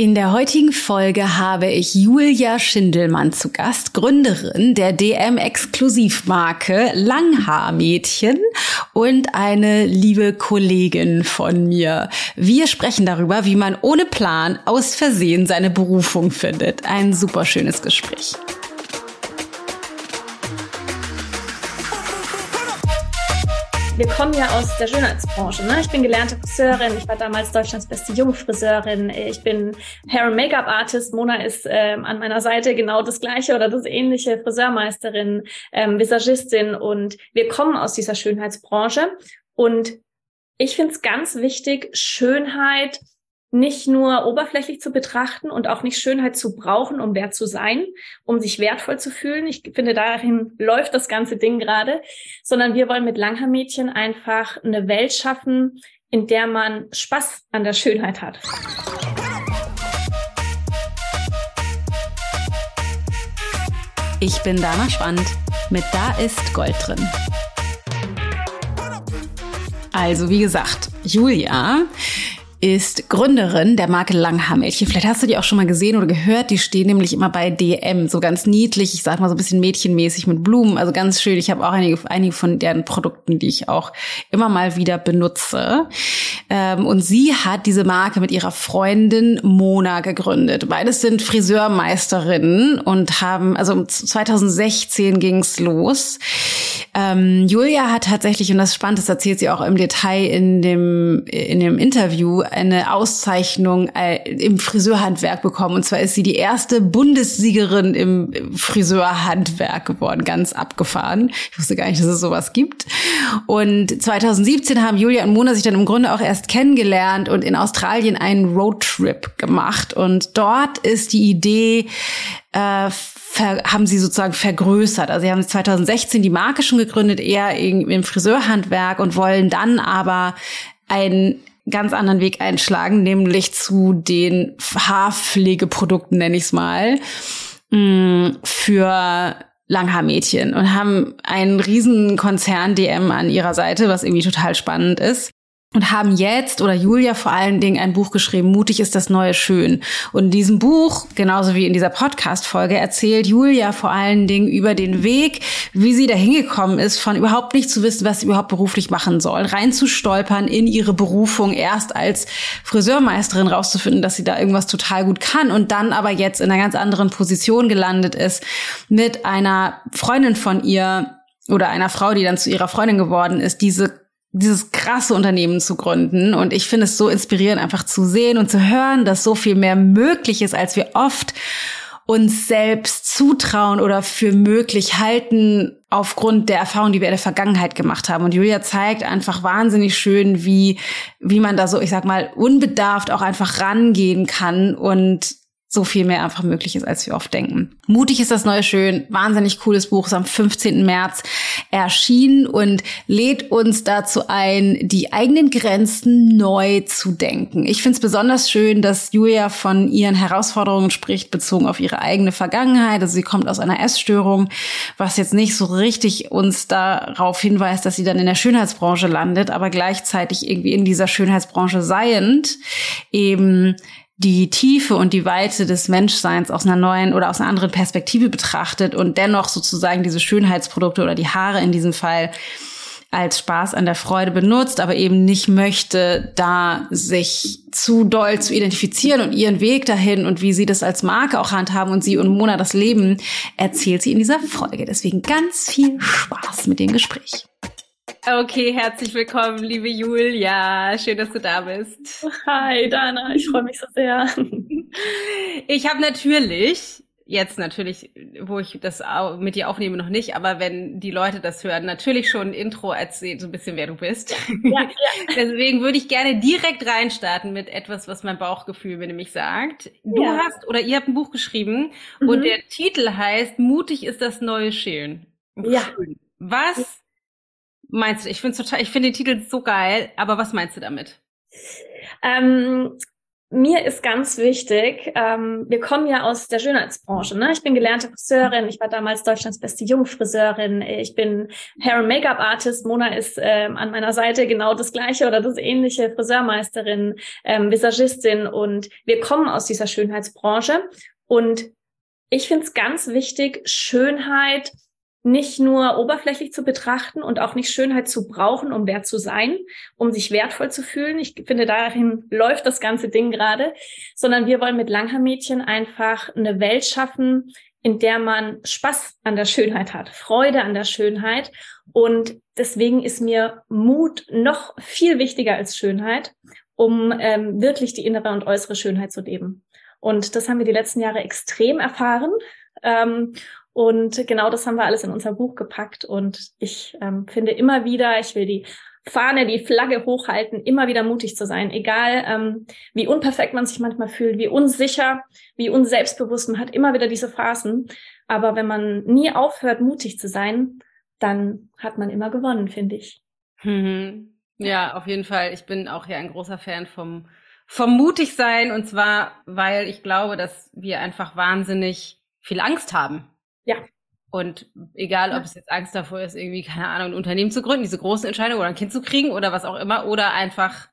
In der heutigen Folge habe ich Julia Schindelmann zu Gast, Gründerin der DM-Exklusivmarke Langhaarmädchen und eine liebe Kollegin von mir. Wir sprechen darüber, wie man ohne Plan aus Versehen seine Berufung findet. Ein super schönes Gespräch. Wir kommen ja aus der Schönheitsbranche. Ne? Ich bin gelernte Friseurin, ich war damals Deutschlands beste Jungfriseurin, ich bin Hair- and Make-up-Artist, Mona ist ähm, an meiner Seite genau das gleiche oder das ähnliche, Friseurmeisterin, ähm, Visagistin. Und wir kommen aus dieser Schönheitsbranche. Und ich finde es ganz wichtig, Schönheit nicht nur oberflächlich zu betrachten und auch nicht Schönheit zu brauchen, um wert zu sein, um sich wertvoll zu fühlen. Ich finde, dahin läuft das ganze Ding gerade, sondern wir wollen mit Langhaarmädchen einfach eine Welt schaffen, in der man Spaß an der Schönheit hat. Ich bin Dana Spand mit Da ist Gold drin. Also wie gesagt, Julia ist Gründerin der Marke Langhaarmädchen. Vielleicht hast du die auch schon mal gesehen oder gehört. Die stehen nämlich immer bei DM. So ganz niedlich, ich sag mal so ein bisschen mädchenmäßig mit Blumen. Also ganz schön. Ich habe auch einige, einige von deren Produkten, die ich auch immer mal wieder benutze. Ähm, und sie hat diese Marke mit ihrer Freundin Mona gegründet. Beides sind Friseurmeisterinnen und haben, also 2016 ging's los. Ähm, Julia hat tatsächlich, und das ist spannend, das erzählt sie auch im Detail in dem, in dem Interview, eine Auszeichnung äh, im Friseurhandwerk bekommen. Und zwar ist sie die erste Bundessiegerin im Friseurhandwerk geworden. Ganz abgefahren. Ich wusste gar nicht, dass es sowas gibt. Und 2017 haben Julia und Mona sich dann im Grunde auch erst kennengelernt und in Australien einen Roadtrip gemacht. Und dort ist die Idee, äh, haben sie sozusagen vergrößert. Also sie haben 2016 die Marke schon gegründet, eher im Friseurhandwerk und wollen dann aber einen ganz anderen Weg einschlagen, nämlich zu den Haarpflegeprodukten, nenne ich es mal, mm, für Langhaarmädchen und haben einen riesen Konzern DM an ihrer Seite, was irgendwie total spannend ist und haben jetzt oder Julia vor allen Dingen ein Buch geschrieben, Mutig ist das neue Schön. Und in diesem Buch, genauso wie in dieser Podcast-Folge, erzählt Julia vor allen Dingen über den Weg, wie sie da hingekommen ist, von überhaupt nicht zu wissen, was sie überhaupt beruflich machen soll, reinzustolpern in ihre Berufung, erst als Friseurmeisterin rauszufinden, dass sie da irgendwas total gut kann und dann aber jetzt in einer ganz anderen Position gelandet ist mit einer Freundin von ihr oder einer Frau, die dann zu ihrer Freundin geworden ist, diese dieses krasse Unternehmen zu gründen. Und ich finde es so inspirierend, einfach zu sehen und zu hören, dass so viel mehr möglich ist, als wir oft uns selbst zutrauen oder für möglich halten aufgrund der Erfahrung, die wir in der Vergangenheit gemacht haben. Und Julia zeigt einfach wahnsinnig schön, wie, wie man da so, ich sag mal, unbedarft auch einfach rangehen kann und so viel mehr einfach möglich ist, als wir oft denken. Mutig ist das neue Schön, wahnsinnig cooles Buch, ist am 15. März erschienen und lädt uns dazu ein, die eigenen Grenzen neu zu denken. Ich finde es besonders schön, dass Julia von ihren Herausforderungen spricht, bezogen auf ihre eigene Vergangenheit. Also sie kommt aus einer Essstörung, was jetzt nicht so richtig uns darauf hinweist, dass sie dann in der Schönheitsbranche landet, aber gleichzeitig irgendwie in dieser Schönheitsbranche seiend eben die Tiefe und die Weite des Menschseins aus einer neuen oder aus einer anderen Perspektive betrachtet und dennoch sozusagen diese Schönheitsprodukte oder die Haare in diesem Fall als Spaß an der Freude benutzt, aber eben nicht möchte, da sich zu doll zu identifizieren und ihren Weg dahin und wie sie das als Marke auch handhaben und sie und Mona das Leben, erzählt sie in dieser Folge. Deswegen ganz viel Spaß mit dem Gespräch. Okay, herzlich willkommen, liebe Julia. Schön, dass du da bist. Hi, Dana. Ich freue mich so sehr. Ich habe natürlich, jetzt natürlich, wo ich das mit dir aufnehme, noch nicht, aber wenn die Leute das hören, natürlich schon ein Intro erzählt, so ein bisschen, wer du bist. Ja, ja. Deswegen würde ich gerne direkt reinstarten mit etwas, was mein Bauchgefühl mir nämlich sagt. Du ja. hast oder ihr habt ein Buch geschrieben mhm. und der Titel heißt Mutig ist das neue Schön. Ja. Was meinst du? Ich finde total, ich finde den Titel so geil, aber was meinst du damit? Ähm, mir ist ganz wichtig, ähm, wir kommen ja aus der Schönheitsbranche. Ne? Ich bin gelernte Friseurin, ich war damals Deutschlands beste Jungfriseurin, ich bin Hair- and Make-up-Artist, Mona ist ähm, an meiner Seite genau das gleiche oder das ähnliche, Friseurmeisterin, ähm, Visagistin und wir kommen aus dieser Schönheitsbranche und ich finde es ganz wichtig, Schönheit nicht nur oberflächlich zu betrachten und auch nicht Schönheit zu brauchen, um wert zu sein, um sich wertvoll zu fühlen. Ich finde, dahin läuft das ganze Ding gerade, sondern wir wollen mit Langhaar-Mädchen einfach eine Welt schaffen, in der man Spaß an der Schönheit hat, Freude an der Schönheit. Und deswegen ist mir Mut noch viel wichtiger als Schönheit, um ähm, wirklich die innere und äußere Schönheit zu leben. Und das haben wir die letzten Jahre extrem erfahren. Ähm, und genau das haben wir alles in unser Buch gepackt. Und ich ähm, finde immer wieder, ich will die Fahne, die Flagge hochhalten, immer wieder mutig zu sein, egal ähm, wie unperfekt man sich manchmal fühlt, wie unsicher, wie unselbstbewusst, man hat immer wieder diese Phasen. Aber wenn man nie aufhört, mutig zu sein, dann hat man immer gewonnen, finde ich. Mhm. Ja, auf jeden Fall. Ich bin auch hier ein großer Fan vom, vom mutig sein und zwar, weil ich glaube, dass wir einfach wahnsinnig viel Angst haben. Ja. Und egal, ob es jetzt Angst davor ist, irgendwie, keine Ahnung, ein Unternehmen zu gründen, diese großen Entscheidungen oder ein Kind zu kriegen oder was auch immer, oder einfach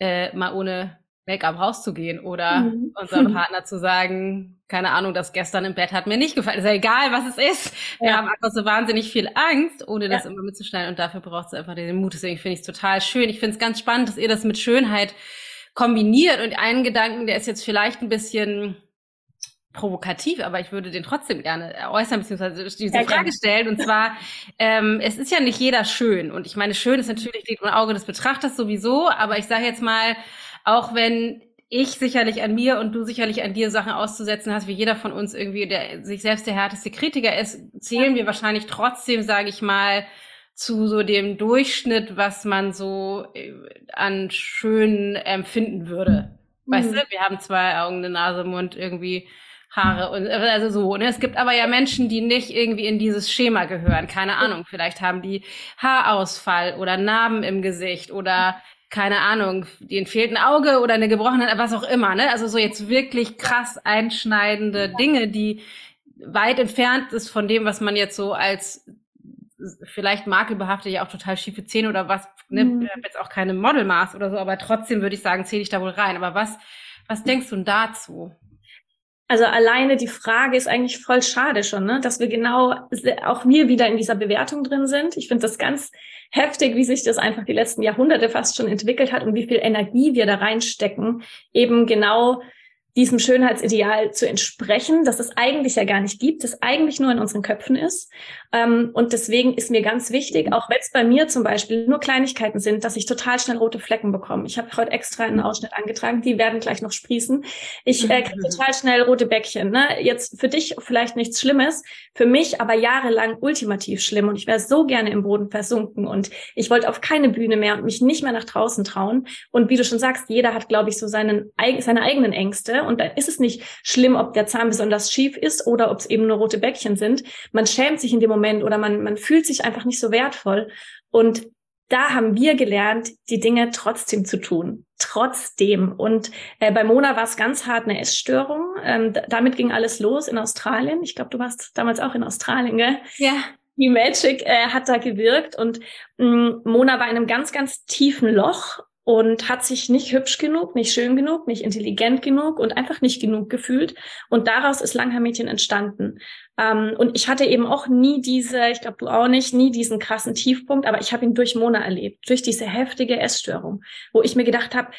äh, mal ohne Make-up rauszugehen oder mhm. unserem Partner zu sagen, keine Ahnung, das gestern im Bett hat mir nicht gefallen. Ist ja egal, was es ist. Wir ja. haben einfach so wahnsinnig viel Angst, ohne das ja. immer mitzuschneiden und dafür braucht es einfach den Mut. Deswegen finde ich es total schön. Ich finde es ganz spannend, dass ihr das mit Schönheit kombiniert und einen Gedanken, der ist jetzt vielleicht ein bisschen provokativ, aber ich würde den trotzdem gerne äußern, beziehungsweise diese ja, Frage stellen. Und zwar, ähm, es ist ja nicht jeder schön. Und ich meine, schön ist natürlich, liegt im Auge des Betrachters sowieso, aber ich sage jetzt mal, auch wenn ich sicherlich an mir und du sicherlich an dir Sachen auszusetzen hast, wie jeder von uns irgendwie, der sich selbst der härteste Kritiker ist, zählen wir wahrscheinlich trotzdem, sage ich mal, zu so dem Durchschnitt, was man so äh, an schön empfinden würde. Weißt mhm. du, wir haben zwei Augen, eine Nase, Mund, irgendwie Haare und also so. Ne? Es gibt aber ja Menschen, die nicht irgendwie in dieses Schema gehören. Keine Ahnung, vielleicht haben die Haarausfall oder Narben im Gesicht oder keine Ahnung, denen fehlt ein Auge oder eine gebrochene, was auch immer. Ne? Also so jetzt wirklich krass einschneidende Dinge, die weit entfernt ist von dem, was man jetzt so als vielleicht makelbehaftet ja auch total schiefe Zähne oder was, ne, mhm. jetzt auch keine Modelmaß oder so, aber trotzdem würde ich sagen, zähle ich da wohl rein. Aber was, was denkst du dazu? Also alleine die Frage ist eigentlich voll schade schon, ne? dass wir genau, auch wir wieder in dieser Bewertung drin sind. Ich finde das ganz heftig, wie sich das einfach die letzten Jahrhunderte fast schon entwickelt hat und wie viel Energie wir da reinstecken, eben genau diesem Schönheitsideal zu entsprechen, das es eigentlich ja gar nicht gibt, das eigentlich nur in unseren Köpfen ist. Ähm, und deswegen ist mir ganz wichtig, auch wenn es bei mir zum Beispiel nur Kleinigkeiten sind, dass ich total schnell rote Flecken bekomme. Ich habe heute extra einen Ausschnitt angetragen, die werden gleich noch sprießen. Ich äh, kriege total schnell rote Bäckchen. Ne? Jetzt für dich vielleicht nichts Schlimmes, für mich aber jahrelang ultimativ schlimm. Und ich wäre so gerne im Boden versunken und ich wollte auf keine Bühne mehr und mich nicht mehr nach draußen trauen. Und wie du schon sagst, jeder hat, glaube ich, so seinen, seine eigenen Ängste. Und dann ist es nicht schlimm, ob der Zahn besonders schief ist oder ob es eben nur rote Bäckchen sind. Man schämt sich in dem Moment oder man, man fühlt sich einfach nicht so wertvoll. Und da haben wir gelernt, die Dinge trotzdem zu tun. Trotzdem. Und äh, bei Mona war es ganz hart eine Essstörung. Ähm, damit ging alles los in Australien. Ich glaube, du warst damals auch in Australien, gell? Ja. Die Magic äh, hat da gewirkt und mh, mm, Mona war in einem ganz, ganz tiefen Loch und hat sich nicht hübsch genug, nicht schön genug, nicht intelligent genug und einfach nicht genug gefühlt. Und daraus ist Langhaar-Mädchen entstanden. Ähm, und ich hatte eben auch nie diese, ich glaube du auch nicht, nie diesen krassen Tiefpunkt, aber ich habe ihn durch Mona erlebt, durch diese heftige Essstörung, wo ich mir gedacht habe,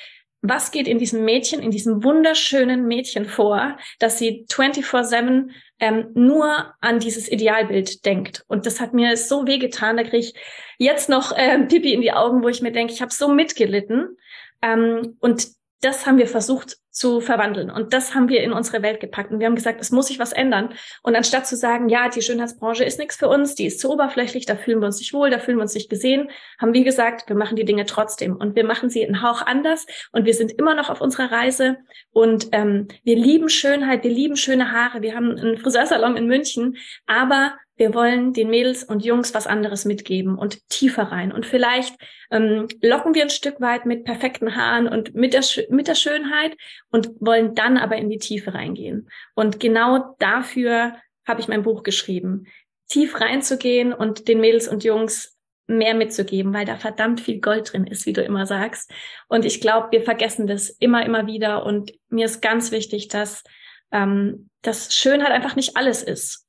was geht in diesem Mädchen, in diesem wunderschönen Mädchen vor, dass sie 24-7 ähm, nur an dieses Idealbild denkt. Und das hat mir so wehgetan, da kriege ich jetzt noch ähm, Pipi in die Augen, wo ich mir denke, ich habe so mitgelitten. Ähm, und das haben wir versucht zu verwandeln. Und das haben wir in unsere Welt gepackt. Und wir haben gesagt, es muss sich was ändern. Und anstatt zu sagen, ja, die Schönheitsbranche ist nichts für uns, die ist zu oberflächlich, da fühlen wir uns nicht wohl, da fühlen wir uns nicht gesehen, haben wir gesagt, wir machen die Dinge trotzdem. Und wir machen sie einen Hauch anders. Und wir sind immer noch auf unserer Reise. Und ähm, wir lieben Schönheit, wir lieben schöne Haare. Wir haben einen Friseursalon in München. Aber wir wollen den Mädels und Jungs was anderes mitgeben und tiefer rein. Und vielleicht ähm, locken wir ein Stück weit mit perfekten Haaren und mit der, mit der Schönheit und wollen dann aber in die Tiefe reingehen. Und genau dafür habe ich mein Buch geschrieben. Tief reinzugehen und den Mädels und Jungs mehr mitzugeben, weil da verdammt viel Gold drin ist, wie du immer sagst. Und ich glaube, wir vergessen das immer, immer wieder. Und mir ist ganz wichtig, dass, ähm, dass Schönheit einfach nicht alles ist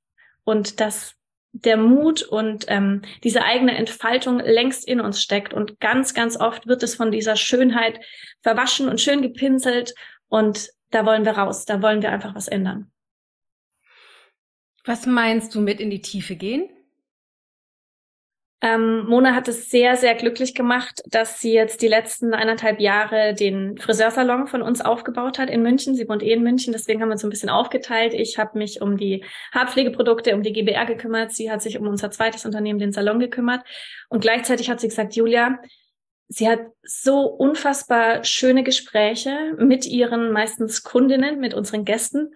und dass der Mut und ähm, diese eigene Entfaltung längst in uns steckt. Und ganz, ganz oft wird es von dieser Schönheit verwaschen und schön gepinselt. Und da wollen wir raus, da wollen wir einfach was ändern. Was meinst du mit in die Tiefe gehen? Ähm, Mona hat es sehr, sehr glücklich gemacht, dass sie jetzt die letzten eineinhalb Jahre den Friseursalon von uns aufgebaut hat in München. Sie wohnt eh in München, deswegen haben wir uns so ein bisschen aufgeteilt. Ich habe mich um die Haarpflegeprodukte, um die GBR gekümmert. Sie hat sich um unser zweites Unternehmen, den Salon, gekümmert. Und gleichzeitig hat sie gesagt, Julia, sie hat so unfassbar schöne Gespräche mit ihren meistens Kundinnen, mit unseren Gästen.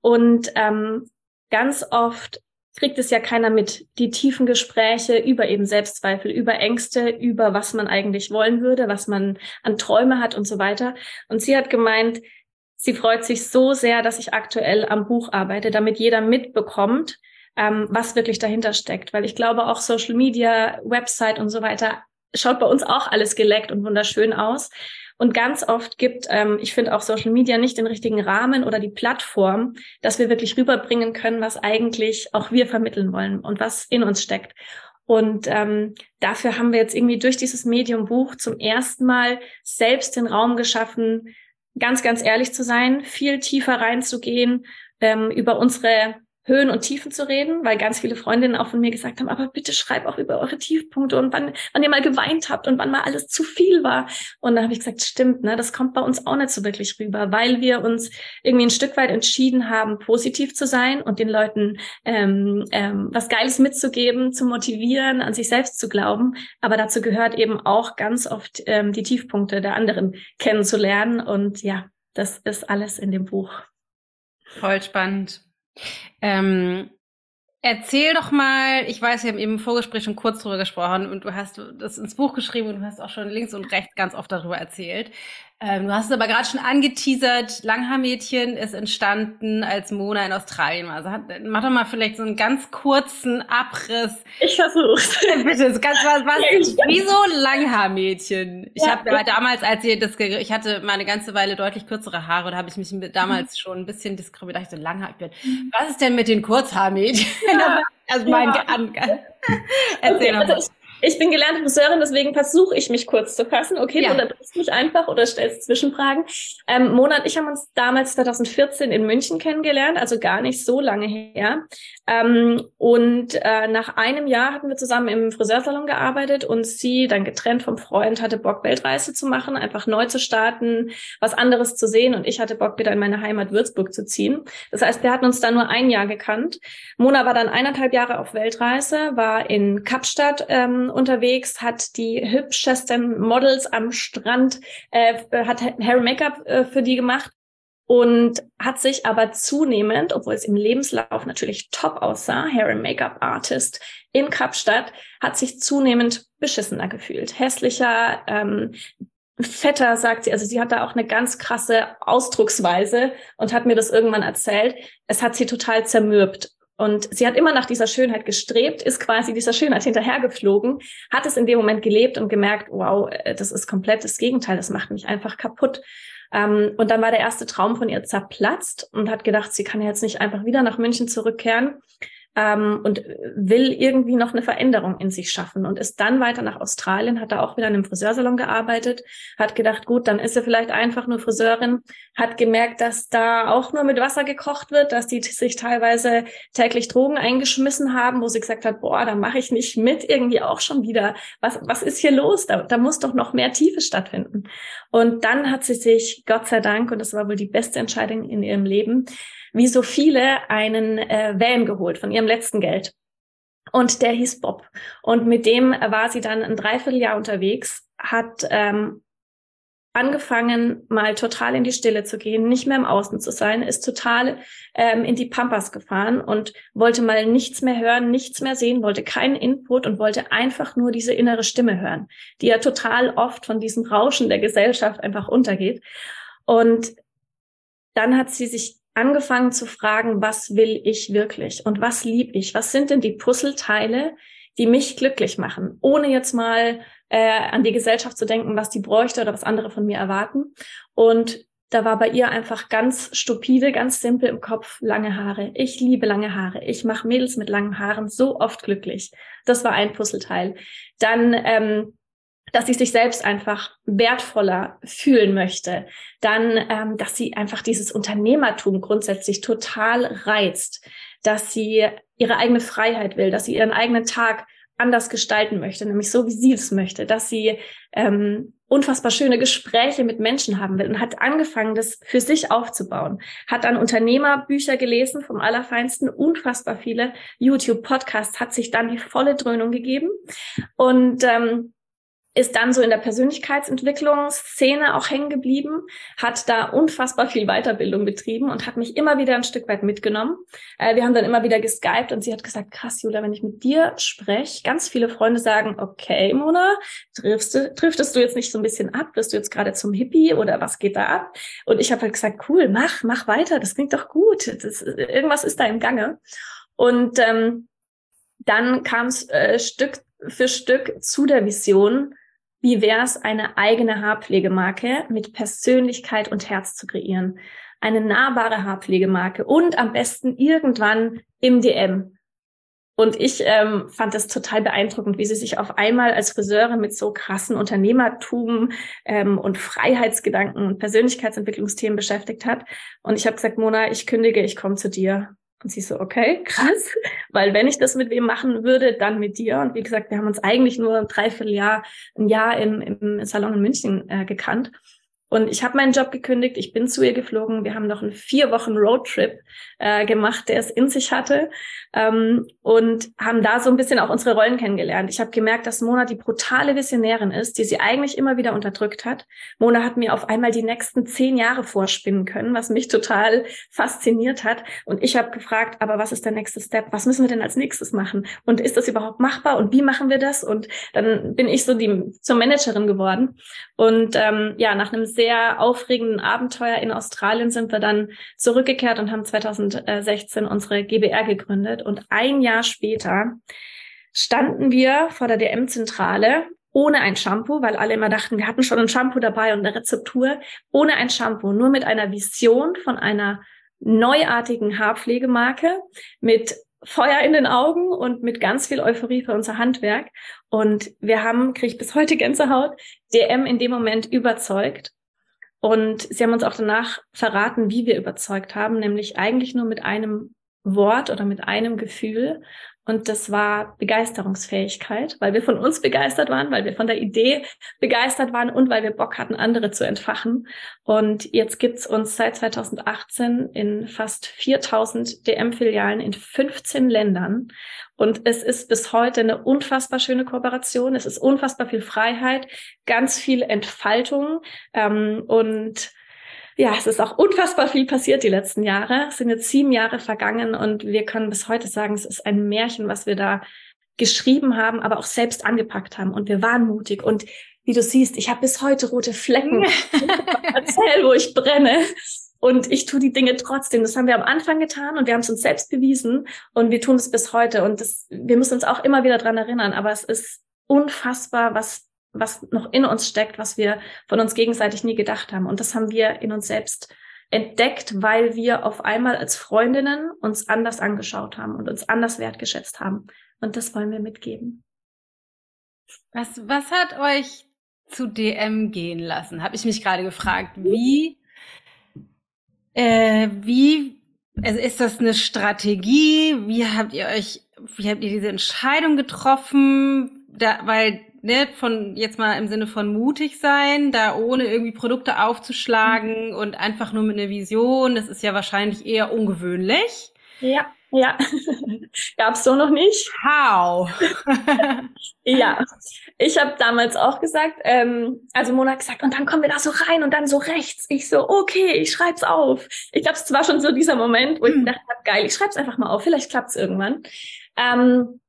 Und ähm, ganz oft kriegt es ja keiner mit. Die tiefen Gespräche über eben Selbstzweifel, über Ängste, über was man eigentlich wollen würde, was man an Träume hat und so weiter. Und sie hat gemeint, sie freut sich so sehr, dass ich aktuell am Buch arbeite, damit jeder mitbekommt, ähm, was wirklich dahinter steckt. Weil ich glaube, auch Social Media, Website und so weiter schaut bei uns auch alles geleckt und wunderschön aus. Und ganz oft gibt, ähm, ich finde auch Social Media nicht den richtigen Rahmen oder die Plattform, dass wir wirklich rüberbringen können, was eigentlich auch wir vermitteln wollen und was in uns steckt. Und ähm, dafür haben wir jetzt irgendwie durch dieses Medium-Buch zum ersten Mal selbst den Raum geschaffen, ganz, ganz ehrlich zu sein, viel tiefer reinzugehen, ähm, über unsere Höhen und Tiefen zu reden, weil ganz viele Freundinnen auch von mir gesagt haben, aber bitte schreib auch über eure Tiefpunkte und wann, wann ihr mal geweint habt und wann mal alles zu viel war. Und dann habe ich gesagt, stimmt, ne, das kommt bei uns auch nicht so wirklich rüber, weil wir uns irgendwie ein Stück weit entschieden haben, positiv zu sein und den Leuten ähm, ähm, was Geiles mitzugeben, zu motivieren, an sich selbst zu glauben. Aber dazu gehört eben auch ganz oft ähm, die Tiefpunkte der anderen kennenzulernen. Und ja, das ist alles in dem Buch. Voll spannend. Ähm, erzähl doch mal, ich weiß, wir haben eben im Vorgespräch schon kurz drüber gesprochen und du hast das ins Buch geschrieben und du hast auch schon links und rechts ganz oft darüber erzählt. Ähm, du hast es aber gerade schon angeteasert, Langhaarmädchen ist entstanden, als Mona in Australien war. Also hat, mach doch mal vielleicht so einen ganz kurzen Abriss. Ich versuch's. Bitte, das ganz was, was wieso Langhaarmädchen? Ich ja, habe ja, damals, als ihr das, ich hatte mal eine ganze Weile deutlich kürzere Haare, da habe ich mich damals mhm. schon ein bisschen diskriminiert. Ich so Langhaar, mhm. was ist denn mit den Kurzhaarmädchen? Ja. also mein, ja. Erzähl. Also ich bin gelernte Friseurin, deswegen versuche ich mich kurz zu fassen. Okay, ja. du unterbrichst mich einfach oder stellst Zwischenfragen. Ähm, Mona und ich haben uns damals 2014 in München kennengelernt, also gar nicht so lange her. Ähm, und äh, nach einem Jahr hatten wir zusammen im Friseursalon gearbeitet und sie, dann getrennt vom Freund, hatte Bock, Weltreise zu machen, einfach neu zu starten, was anderes zu sehen. Und ich hatte Bock, wieder in meine Heimat Würzburg zu ziehen. Das heißt, wir hatten uns da nur ein Jahr gekannt. Mona war dann eineinhalb Jahre auf Weltreise, war in Kapstadt ähm, unterwegs, hat die hübschesten Models am Strand, äh, hat Hair Make-up äh, für die gemacht und hat sich aber zunehmend, obwohl es im Lebenslauf natürlich top aussah, Hair and Make-up Artist in Kapstadt, hat sich zunehmend beschissener gefühlt, hässlicher, ähm, fetter, sagt sie. Also sie hat da auch eine ganz krasse Ausdrucksweise und hat mir das irgendwann erzählt. Es hat sie total zermürbt. Und sie hat immer nach dieser Schönheit gestrebt, ist quasi dieser Schönheit hinterhergeflogen, hat es in dem Moment gelebt und gemerkt, wow, äh, das ist komplett das Gegenteil, das macht mich einfach kaputt. Ähm, und dann war der erste Traum von ihr zerplatzt und hat gedacht, sie kann jetzt nicht einfach wieder nach München zurückkehren ähm, und will irgendwie noch eine Veränderung in sich schaffen und ist dann weiter nach Australien, hat da auch wieder in einem Friseursalon gearbeitet, hat gedacht, gut, dann ist sie vielleicht einfach nur Friseurin, hat gemerkt, dass da auch nur mit Wasser gekocht wird, dass die sich teilweise täglich Drogen eingeschmissen haben, wo sie gesagt hat, boah, da mache ich nicht mit, irgendwie auch schon wieder. Was, was ist hier los? Da, da muss doch noch mehr Tiefe stattfinden. Und dann hat sie sich, Gott sei Dank, und das war wohl die beste Entscheidung in ihrem Leben, wie so viele einen äh, Van geholt von ihrem letzten Geld. Und der hieß Bob. Und mit dem war sie dann ein Dreivierteljahr unterwegs, hat ähm, angefangen, mal total in die Stille zu gehen, nicht mehr im Außen zu sein, ist total ähm, in die Pampas gefahren und wollte mal nichts mehr hören, nichts mehr sehen, wollte keinen Input und wollte einfach nur diese innere Stimme hören, die ja total oft von diesem Rauschen der Gesellschaft einfach untergeht. Und dann hat sie sich angefangen zu fragen, was will ich wirklich und was lieb ich? Was sind denn die Puzzleteile, die mich glücklich machen, ohne jetzt mal äh, an die Gesellschaft zu denken, was die bräuchte oder was andere von mir erwarten. Und da war bei ihr einfach ganz stupide, ganz simpel im Kopf lange Haare. Ich liebe lange Haare. Ich mache Mädels mit langen Haaren so oft glücklich. Das war ein Puzzleteil. Dann ähm, dass sie sich selbst einfach wertvoller fühlen möchte, dann, ähm, dass sie einfach dieses Unternehmertum grundsätzlich total reizt, dass sie ihre eigene Freiheit will, dass sie ihren eigenen Tag anders gestalten möchte, nämlich so, wie sie es möchte, dass sie ähm, unfassbar schöne Gespräche mit Menschen haben will und hat angefangen, das für sich aufzubauen. Hat dann Unternehmerbücher gelesen vom Allerfeinsten, unfassbar viele YouTube-Podcasts, hat sich dann die volle Dröhnung gegeben und ähm, ist dann so in der Persönlichkeitsentwicklungsszene auch hängen geblieben, hat da unfassbar viel Weiterbildung betrieben und hat mich immer wieder ein Stück weit mitgenommen. Äh, wir haben dann immer wieder geskypt und sie hat gesagt, krass, Julia, wenn ich mit dir spreche, ganz viele Freunde sagen, okay, Mona, triffst du, triftest du jetzt nicht so ein bisschen ab? Bist du jetzt gerade zum Hippie oder was geht da ab? Und ich habe halt gesagt, cool, mach, mach weiter, das klingt doch gut. Das, irgendwas ist da im Gange. Und ähm, dann kam es äh, Stück für Stück zu der Vision, wie wäre es, eine eigene Haarpflegemarke mit Persönlichkeit und Herz zu kreieren? Eine nahbare Haarpflegemarke und am besten irgendwann im DM. Und ich ähm, fand es total beeindruckend, wie sie sich auf einmal als Friseurin mit so krassen Unternehmertum ähm, und Freiheitsgedanken und Persönlichkeitsentwicklungsthemen beschäftigt hat. Und ich habe gesagt, Mona, ich kündige, ich komme zu dir. Und sie so, okay, krass, weil wenn ich das mit wem machen würde, dann mit dir. Und wie gesagt, wir haben uns eigentlich nur ein Dreivierteljahr, ein Jahr im, im Salon in München äh, gekannt. Und ich habe meinen Job gekündigt, ich bin zu ihr geflogen. Wir haben noch einen vier Wochen Roadtrip äh, gemacht, der es in sich hatte. Ähm, und haben da so ein bisschen auch unsere Rollen kennengelernt. Ich habe gemerkt, dass Mona die brutale Visionärin ist, die sie eigentlich immer wieder unterdrückt hat. Mona hat mir auf einmal die nächsten zehn Jahre vorspinnen können, was mich total fasziniert hat. Und ich habe gefragt, aber was ist der nächste Step? Was müssen wir denn als nächstes machen? Und ist das überhaupt machbar? Und wie machen wir das? Und dann bin ich so die zur Managerin geworden. Und ähm, ja, nach einem sehr aufregenden Abenteuer in Australien sind wir dann zurückgekehrt und haben 2016 unsere GBR gegründet. Und ein Jahr später standen wir vor der DM-Zentrale ohne ein Shampoo, weil alle immer dachten, wir hatten schon ein Shampoo dabei und eine Rezeptur, ohne ein Shampoo, nur mit einer Vision von einer neuartigen Haarpflegemarke mit Feuer in den Augen und mit ganz viel Euphorie für unser Handwerk. Und wir haben, kriege ich bis heute Gänsehaut, DM in dem Moment überzeugt. Und sie haben uns auch danach verraten, wie wir überzeugt haben, nämlich eigentlich nur mit einem Wort oder mit einem Gefühl. Und das war Begeisterungsfähigkeit, weil wir von uns begeistert waren, weil wir von der Idee begeistert waren und weil wir Bock hatten, andere zu entfachen. Und jetzt gibt's uns seit 2018 in fast 4000 DM-Filialen in 15 Ländern. Und es ist bis heute eine unfassbar schöne Kooperation. Es ist unfassbar viel Freiheit, ganz viel Entfaltung ähm, und ja, es ist auch unfassbar viel passiert die letzten Jahre. Es sind jetzt sieben Jahre vergangen und wir können bis heute sagen, es ist ein Märchen, was wir da geschrieben haben, aber auch selbst angepackt haben. Und wir waren mutig. Und wie du siehst, ich habe bis heute rote Flecken. Erzähl, wo ich brenne. Und ich tue die Dinge trotzdem. Das haben wir am Anfang getan und wir haben es uns selbst bewiesen und wir tun es bis heute. Und das, wir müssen uns auch immer wieder dran erinnern. Aber es ist unfassbar, was was noch in uns steckt, was wir von uns gegenseitig nie gedacht haben. Und das haben wir in uns selbst entdeckt, weil wir auf einmal als Freundinnen uns anders angeschaut haben und uns anders wertgeschätzt haben. Und das wollen wir mitgeben. Was, was hat euch zu DM gehen lassen? Habe ich mich gerade gefragt. Wie, äh, wie, also ist das eine Strategie? Wie habt ihr euch, wie habt ihr diese Entscheidung getroffen? Da, weil ne, von jetzt mal im Sinne von mutig sein, da ohne irgendwie Produkte aufzuschlagen mhm. und einfach nur mit einer Vision, das ist ja wahrscheinlich eher ungewöhnlich. Ja, ja. Gab's so noch nicht. How? ja, ich habe damals auch gesagt, ähm, also Mona hat gesagt, und dann kommen wir da so rein und dann so rechts. Ich so, okay, ich schreib's auf. Ich glaube, es war schon so dieser Moment, wo ich hm. dachte, geil, ich schreib's einfach mal auf, vielleicht klappt's irgendwann. Ähm,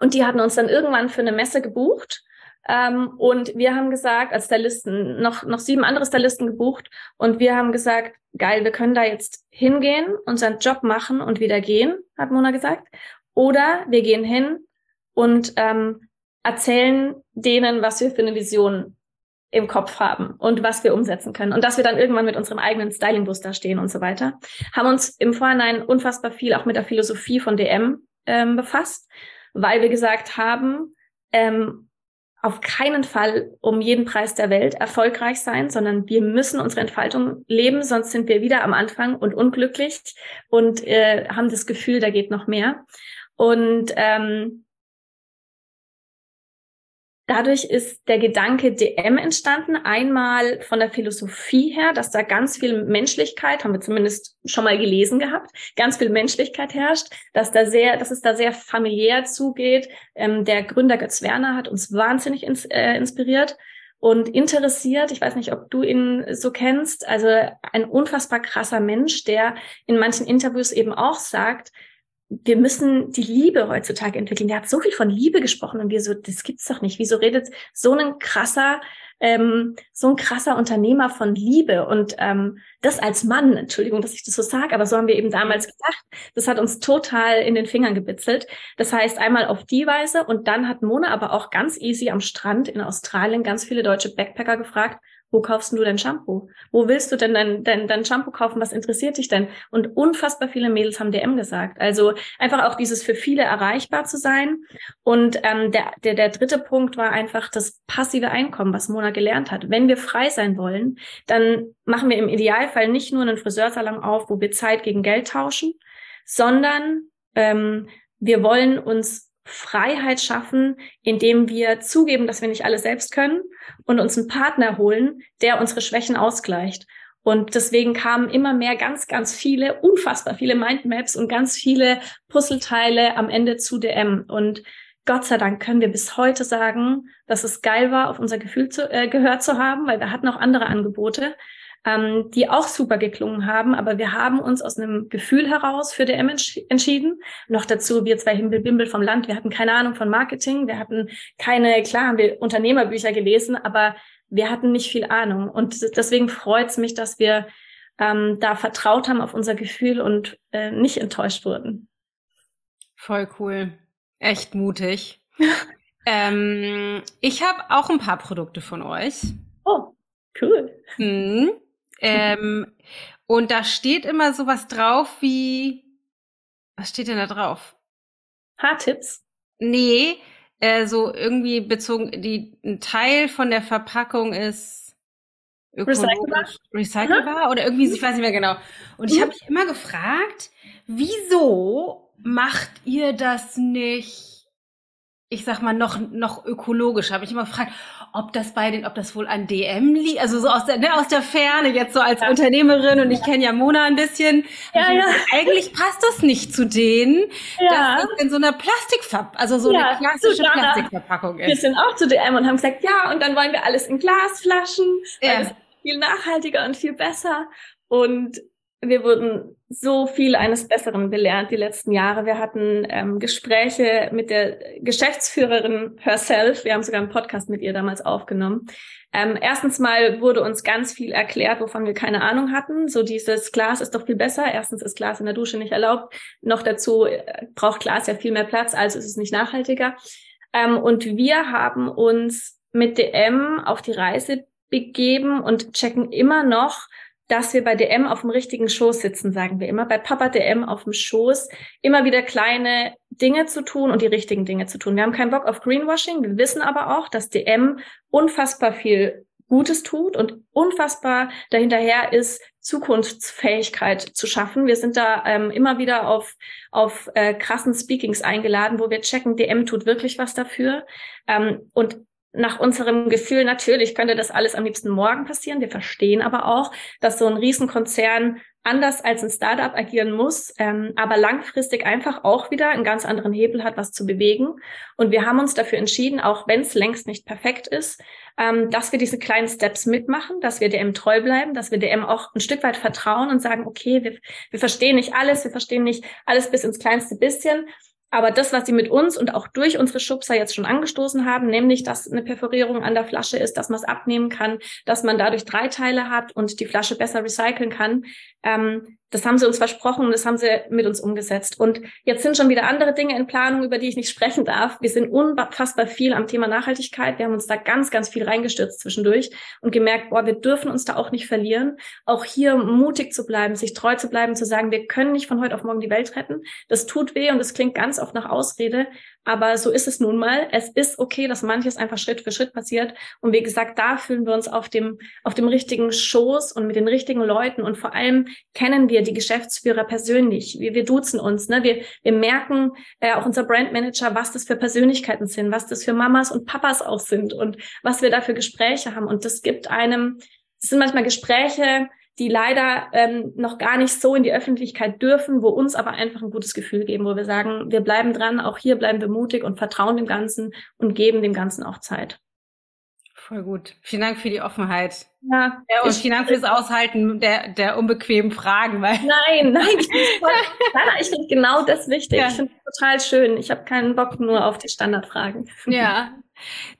und die hatten uns dann irgendwann für eine Messe gebucht. Ähm, und wir haben gesagt, als Stylisten, noch, noch sieben andere Stylisten gebucht. Und wir haben gesagt, geil, wir können da jetzt hingehen, unseren Job machen und wieder gehen, hat Mona gesagt. Oder wir gehen hin und ähm, erzählen denen, was wir für eine Vision im Kopf haben und was wir umsetzen können. Und dass wir dann irgendwann mit unserem eigenen Styling-Bus da stehen und so weiter. Haben uns im Vorhinein unfassbar viel auch mit der Philosophie von DM ähm, befasst, weil wir gesagt haben, ähm, auf keinen Fall um jeden Preis der Welt erfolgreich sein, sondern wir müssen unsere Entfaltung leben, sonst sind wir wieder am Anfang und unglücklich und äh, haben das Gefühl, da geht noch mehr. Und ähm, Dadurch ist der Gedanke DM entstanden, einmal von der Philosophie her, dass da ganz viel Menschlichkeit, haben wir zumindest schon mal gelesen gehabt, ganz viel Menschlichkeit herrscht, dass da sehr, dass es da sehr familiär zugeht. Ähm, der Gründer Götz Werner hat uns wahnsinnig ins, äh, inspiriert und interessiert. Ich weiß nicht, ob du ihn so kennst. Also ein unfassbar krasser Mensch, der in manchen Interviews eben auch sagt, wir müssen die Liebe heutzutage entwickeln. Der hat so viel von Liebe gesprochen und wir so, das gibt's doch nicht. Wieso redet so ein krasser, ähm, so ein krasser Unternehmer von Liebe und ähm, das als Mann, Entschuldigung, dass ich das so sage, aber so haben wir eben damals gedacht. Das hat uns total in den Fingern gebitzelt. Das heißt, einmal auf die Weise und dann hat Mona aber auch ganz easy am Strand in Australien ganz viele deutsche Backpacker gefragt, wo kaufst du dein Shampoo? Wo willst du denn dein, dein, dein Shampoo kaufen? Was interessiert dich denn? Und unfassbar viele Mädels haben DM gesagt. Also einfach auch dieses für viele erreichbar zu sein. Und ähm, der, der, der dritte Punkt war einfach das passive Einkommen, was Mona gelernt hat. Wenn wir frei sein wollen, dann machen wir im Idealfall nicht nur einen Friseursalon auf, wo wir Zeit gegen Geld tauschen, sondern ähm, wir wollen uns Freiheit schaffen, indem wir zugeben, dass wir nicht alles selbst können und uns einen Partner holen, der unsere Schwächen ausgleicht. Und deswegen kamen immer mehr ganz, ganz viele, unfassbar viele Mindmaps und ganz viele Puzzleteile am Ende zu DM. Und Gott sei Dank können wir bis heute sagen, dass es geil war, auf unser Gefühl zu, äh, gehört zu haben, weil wir hatten auch andere Angebote ähm, die auch super geklungen haben. Aber wir haben uns aus einem Gefühl heraus für DM entsch entschieden. Noch dazu, wir zwei Himbelbimbel vom Land, wir hatten keine Ahnung von Marketing, wir hatten keine, klar haben wir Unternehmerbücher gelesen, aber wir hatten nicht viel Ahnung. Und deswegen freut es mich, dass wir ähm, da vertraut haben auf unser Gefühl und äh, nicht enttäuscht wurden. Voll cool. Echt mutig. ähm, ich habe auch ein paar Produkte von euch. Oh, cool. Hm. Ähm, und da steht immer sowas drauf wie, was steht denn da drauf? Haartipps? Nee, äh, so irgendwie bezogen, die, ein Teil von der Verpackung ist recycelbar, recycelbar oder irgendwie, ich weiß nicht mehr genau. Und ich mhm. habe mich immer gefragt, wieso macht ihr das nicht ich sag mal, noch, noch ökologisch. Habe ich immer gefragt, ob das bei den, ob das wohl an DM liegt, also so aus der, ne, aus der Ferne, jetzt so als ja. Unternehmerin und ich kenne ja Mona ein bisschen. Ja, ja. Eigentlich passt das nicht zu denen, ja. dass das in so einer Plastikverpackung, also so ja, eine klassische Plastikverpackung ist. Wir sind auch zu DM und haben gesagt, ja, und dann wollen wir alles in Glasflaschen, weil ja. das viel nachhaltiger und viel besser. Und wir wurden so viel eines Besseren belehrt die letzten Jahre. Wir hatten ähm, Gespräche mit der Geschäftsführerin herself. Wir haben sogar einen Podcast mit ihr damals aufgenommen. Ähm, erstens mal wurde uns ganz viel erklärt, wovon wir keine Ahnung hatten. So dieses Glas ist doch viel besser. Erstens ist Glas in der Dusche nicht erlaubt. Noch dazu äh, braucht Glas ja viel mehr Platz, also ist es nicht nachhaltiger. Ähm, und wir haben uns mit DM auf die Reise begeben und checken immer noch, dass wir bei DM auf dem richtigen Schoß sitzen, sagen wir immer, bei Papa DM auf dem Schoß, immer wieder kleine Dinge zu tun und die richtigen Dinge zu tun. Wir haben keinen Bock auf Greenwashing, wir wissen aber auch, dass DM unfassbar viel Gutes tut und unfassbar dahinterher ist, Zukunftsfähigkeit zu schaffen. Wir sind da ähm, immer wieder auf, auf äh, krassen Speakings eingeladen, wo wir checken, DM tut wirklich was dafür. Ähm, und nach unserem Gefühl, natürlich könnte das alles am liebsten morgen passieren. Wir verstehen aber auch, dass so ein Riesenkonzern anders als ein Startup agieren muss, ähm, aber langfristig einfach auch wieder einen ganz anderen Hebel hat, was zu bewegen. Und wir haben uns dafür entschieden, auch wenn es längst nicht perfekt ist, ähm, dass wir diese kleinen Steps mitmachen, dass wir DM treu bleiben, dass wir DM auch ein Stück weit vertrauen und sagen, okay, wir, wir verstehen nicht alles, wir verstehen nicht alles bis ins kleinste bisschen, aber das, was sie mit uns und auch durch unsere Schubser jetzt schon angestoßen haben, nämlich, dass eine Perforierung an der Flasche ist, dass man es abnehmen kann, dass man dadurch drei Teile hat und die Flasche besser recyceln kann, ähm, das haben sie uns versprochen und das haben sie mit uns umgesetzt. Und jetzt sind schon wieder andere Dinge in Planung, über die ich nicht sprechen darf. Wir sind unfassbar viel am Thema Nachhaltigkeit. Wir haben uns da ganz, ganz viel reingestürzt zwischendurch und gemerkt, boah, wir dürfen uns da auch nicht verlieren. Auch hier mutig zu bleiben, sich treu zu bleiben, zu sagen, wir können nicht von heute auf morgen die Welt retten. Das tut weh und das klingt ganz oft nach Ausrede. Aber so ist es nun mal. Es ist okay, dass manches einfach Schritt für Schritt passiert. Und wie gesagt, da fühlen wir uns auf dem, auf dem richtigen Schoß und mit den richtigen Leuten. Und vor allem kennen wir die Geschäftsführer persönlich. Wir, wir duzen uns. Ne? Wir, wir merken, äh, auch unser Brandmanager, was das für Persönlichkeiten sind, was das für Mamas und Papas auch sind und was wir da für Gespräche haben. Und das gibt einem, das sind manchmal Gespräche, die leider ähm, noch gar nicht so in die Öffentlichkeit dürfen, wo uns aber einfach ein gutes Gefühl geben, wo wir sagen, wir bleiben dran, auch hier bleiben wir mutig und vertrauen dem Ganzen und geben dem Ganzen auch Zeit. Voll gut. Vielen Dank für die Offenheit. Ja. ja und vielen Dank fürs Aushalten der, der unbequemen Fragen. Weil nein, nein, ich finde find genau das wichtig. Ja. Ich finde es total schön. Ich habe keinen Bock nur auf die Standardfragen. Ja,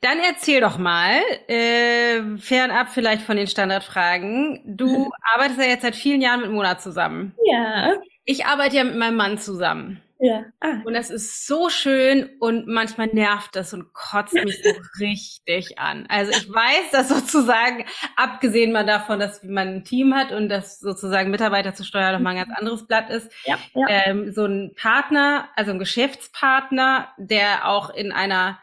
dann erzähl doch mal, äh, fernab vielleicht von den Standardfragen. Du arbeitest ja jetzt seit vielen Jahren mit Mona zusammen. Ja. Ich arbeite ja mit meinem Mann zusammen. Ja. Ah. Und das ist so schön und manchmal nervt das und kotzt mich so richtig an. Also ich weiß, dass sozusagen, abgesehen mal davon, dass man ein Team hat und dass sozusagen Mitarbeiter zu steuern nochmal ein ganz anderes Blatt ist, ja, ja. Ähm, so ein Partner, also ein Geschäftspartner, der auch in einer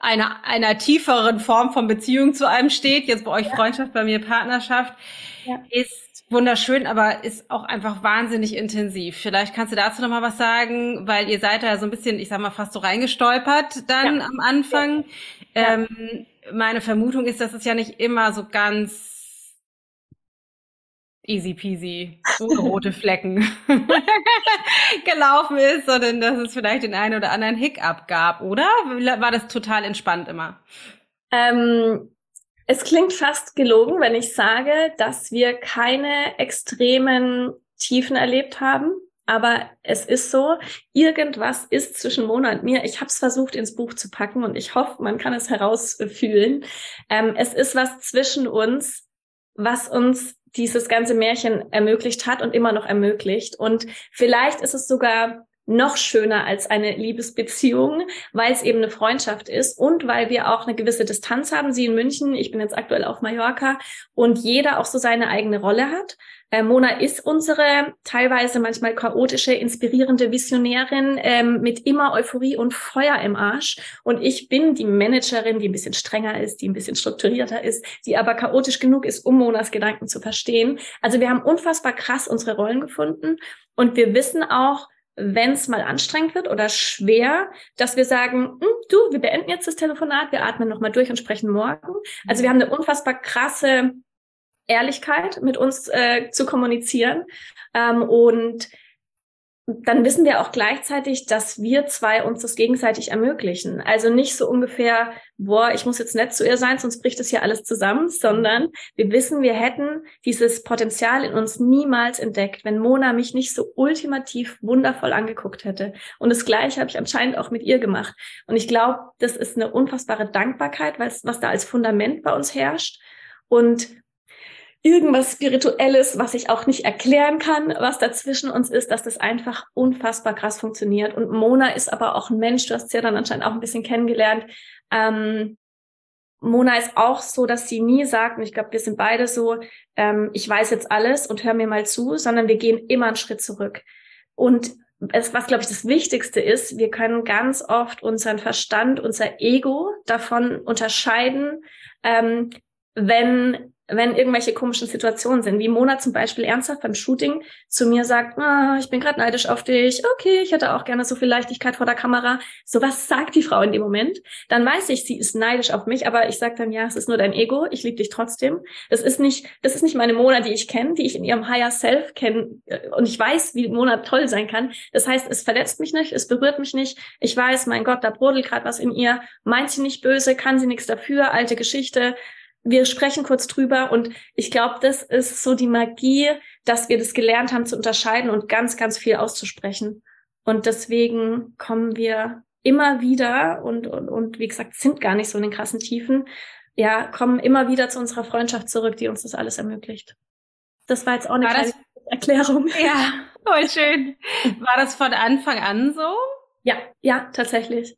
einer, einer tieferen Form von Beziehung zu einem steht, jetzt bei euch ja. Freundschaft, bei mir Partnerschaft, ja. ist wunderschön, aber ist auch einfach wahnsinnig intensiv. Vielleicht kannst du dazu noch mal was sagen, weil ihr seid da so ein bisschen, ich sag mal, fast so reingestolpert dann ja. am Anfang. Ähm, meine Vermutung ist, dass es ja nicht immer so ganz easy peasy, ohne rote Flecken gelaufen ist, sondern dass es vielleicht den einen oder anderen Hiccup gab, oder? War das total entspannt immer? Ähm, es klingt fast gelogen, wenn ich sage, dass wir keine extremen Tiefen erlebt haben. Aber es ist so, irgendwas ist zwischen Mona und mir. Ich habe es versucht ins Buch zu packen und ich hoffe, man kann es herausfühlen. Ähm, es ist was zwischen uns, was uns dieses ganze Märchen ermöglicht hat und immer noch ermöglicht. Und vielleicht ist es sogar noch schöner als eine Liebesbeziehung, weil es eben eine Freundschaft ist und weil wir auch eine gewisse Distanz haben. Sie in München, ich bin jetzt aktuell auf Mallorca und jeder auch so seine eigene Rolle hat. Äh, Mona ist unsere teilweise manchmal chaotische, inspirierende Visionärin ähm, mit immer Euphorie und Feuer im Arsch. Und ich bin die Managerin, die ein bisschen strenger ist, die ein bisschen strukturierter ist, die aber chaotisch genug ist, um Monas Gedanken zu verstehen. Also wir haben unfassbar krass unsere Rollen gefunden und wir wissen auch, wenn es mal anstrengend wird oder schwer, dass wir sagen, hm, du, wir beenden jetzt das Telefonat, wir atmen nochmal durch und sprechen morgen. Also wir haben eine unfassbar krasse Ehrlichkeit mit uns äh, zu kommunizieren. Ähm, und dann wissen wir auch gleichzeitig, dass wir zwei uns das gegenseitig ermöglichen. Also nicht so ungefähr, boah, ich muss jetzt nett zu ihr sein, sonst bricht das hier alles zusammen, sondern wir wissen, wir hätten dieses Potenzial in uns niemals entdeckt, wenn Mona mich nicht so ultimativ wundervoll angeguckt hätte. Und das Gleiche habe ich anscheinend auch mit ihr gemacht. Und ich glaube, das ist eine unfassbare Dankbarkeit, was da als Fundament bei uns herrscht. Und irgendwas Spirituelles, was ich auch nicht erklären kann, was dazwischen uns ist, dass das einfach unfassbar krass funktioniert. Und Mona ist aber auch ein Mensch, du hast sie ja dann anscheinend auch ein bisschen kennengelernt. Ähm, Mona ist auch so, dass sie nie sagt, und ich glaube, wir sind beide so, ähm, ich weiß jetzt alles und hör mir mal zu, sondern wir gehen immer einen Schritt zurück. Und es, was, glaube ich, das Wichtigste ist, wir können ganz oft unseren Verstand, unser Ego davon unterscheiden, ähm, wenn wenn irgendwelche komischen Situationen sind, wie Mona zum Beispiel ernsthaft beim Shooting zu mir sagt, ah, ich bin gerade neidisch auf dich, okay, ich hätte auch gerne so viel Leichtigkeit vor der Kamera. So was sagt die Frau in dem Moment. Dann weiß ich, sie ist neidisch auf mich, aber ich sage dann, ja, es ist nur dein Ego, ich liebe dich trotzdem. Das ist nicht, das ist nicht meine Mona, die ich kenne, die ich in ihrem Higher Self kenne und ich weiß, wie Mona toll sein kann. Das heißt, es verletzt mich nicht, es berührt mich nicht. Ich weiß, mein Gott, da brodelt gerade was in ihr, meint sie nicht böse, kann sie nichts dafür, alte Geschichte wir sprechen kurz drüber und ich glaube, das ist so die Magie, dass wir das gelernt haben zu unterscheiden und ganz, ganz viel auszusprechen. Und deswegen kommen wir immer wieder und, und, und wie gesagt, sind gar nicht so in den krassen Tiefen, ja, kommen immer wieder zu unserer Freundschaft zurück, die uns das alles ermöglicht. Das war jetzt auch eine war kleine Erklärung. Ja, voll schön. War das von Anfang an so? Ja, ja, tatsächlich.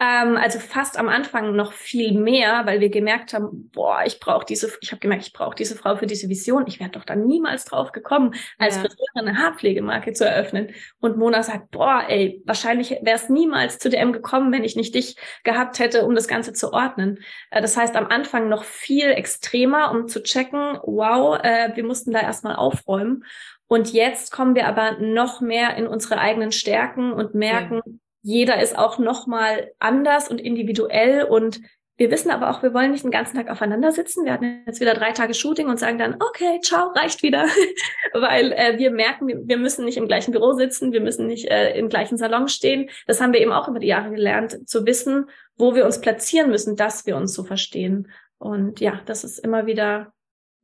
Ähm, also fast am Anfang noch viel mehr, weil wir gemerkt haben, boah, ich brauche diese, ich habe gemerkt, ich brauche diese Frau für diese Vision. Ich wäre doch dann niemals drauf gekommen, als ja. Friseurin eine Haarpflegemarke zu eröffnen. Und Mona sagt, boah, ey, wahrscheinlich wäre es niemals zu DM gekommen, wenn ich nicht dich gehabt hätte, um das Ganze zu ordnen. Äh, das heißt, am Anfang noch viel extremer, um zu checken, wow, äh, wir mussten da erstmal aufräumen. Und jetzt kommen wir aber noch mehr in unsere eigenen Stärken und merken, ja jeder ist auch nochmal anders und individuell und wir wissen aber auch, wir wollen nicht den ganzen Tag aufeinander sitzen. Wir hatten jetzt wieder drei Tage Shooting und sagen dann, okay, ciao, reicht wieder. Weil äh, wir merken, wir müssen nicht im gleichen Büro sitzen, wir müssen nicht äh, im gleichen Salon stehen. Das haben wir eben auch über die Jahre gelernt, zu wissen, wo wir uns platzieren müssen, dass wir uns so verstehen. Und ja, das ist immer wieder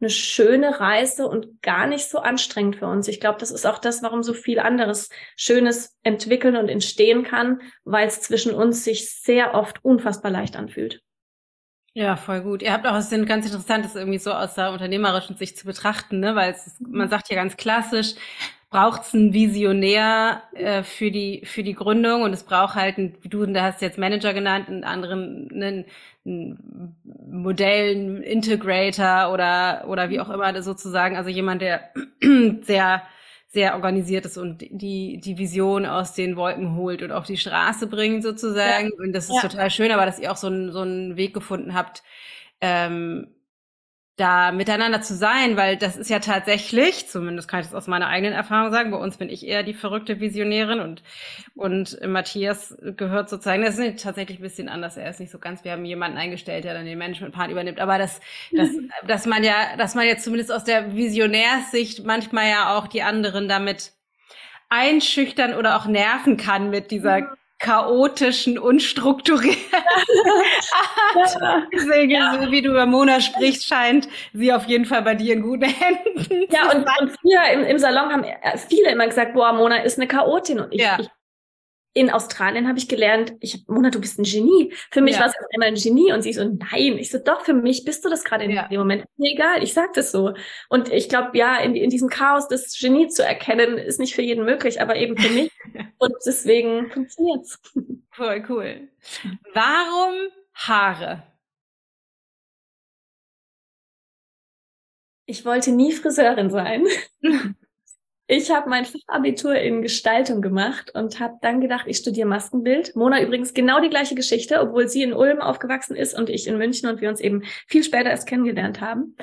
eine schöne Reise und gar nicht so anstrengend für uns. Ich glaube, das ist auch das, warum so viel anderes Schönes entwickeln und entstehen kann, weil es zwischen uns sich sehr oft unfassbar leicht anfühlt. Ja, voll gut. Ihr habt auch, es sind ganz interessant, das irgendwie so aus der unternehmerischen Sicht zu betrachten, ne? weil es man sagt ja ganz klassisch, braucht es einen Visionär äh, für die für die Gründung und es braucht halt, ein, du da hast jetzt Manager genannt, einen anderen einen, einen Modell, einen Integrator oder oder wie auch immer sozusagen, also jemand, der sehr sehr organisiert ist und die die Vision aus den Wolken holt und auf die Straße bringt sozusagen ja. und das ist ja. total schön, aber dass ihr auch so einen so einen Weg gefunden habt. Ähm, da miteinander zu sein, weil das ist ja tatsächlich, zumindest kann ich das aus meiner eigenen Erfahrung sagen, bei uns bin ich eher die verrückte Visionärin und, und Matthias gehört sozusagen, das ist tatsächlich ein bisschen anders, er ist nicht so ganz, wir haben jemanden eingestellt, der dann den Management-Part übernimmt, aber das, das, dass man ja, dass man jetzt zumindest aus der Visionärssicht manchmal ja auch die anderen damit einschüchtern oder auch nerven kann mit dieser chaotischen, unstrukturierten Art. Deswegen, ja. so wie du über Mona sprichst, scheint sie auf jeden Fall bei dir in guten Händen. Ja, und, und früher im, im Salon haben viele immer gesagt, boah, Mona ist eine Chaotin. Und ich, ja. ich in Australien habe ich gelernt, ich hab, Mona, du bist ein Genie. Für mich ja. war es immer ein Genie und sie so, nein. Ich so, doch, für mich bist du das gerade in ja. dem Moment. Mir egal, ich sag das so. Und ich glaube, ja, in, in diesem Chaos das Genie zu erkennen, ist nicht für jeden möglich, aber eben für mich. und deswegen funktioniert's. Voll cool. Warum Haare? Ich wollte nie Friseurin sein. Ich habe mein Fachabitur in Gestaltung gemacht und habe dann gedacht, ich studiere Maskenbild. Mona übrigens genau die gleiche Geschichte, obwohl sie in Ulm aufgewachsen ist und ich in München und wir uns eben viel später erst kennengelernt haben.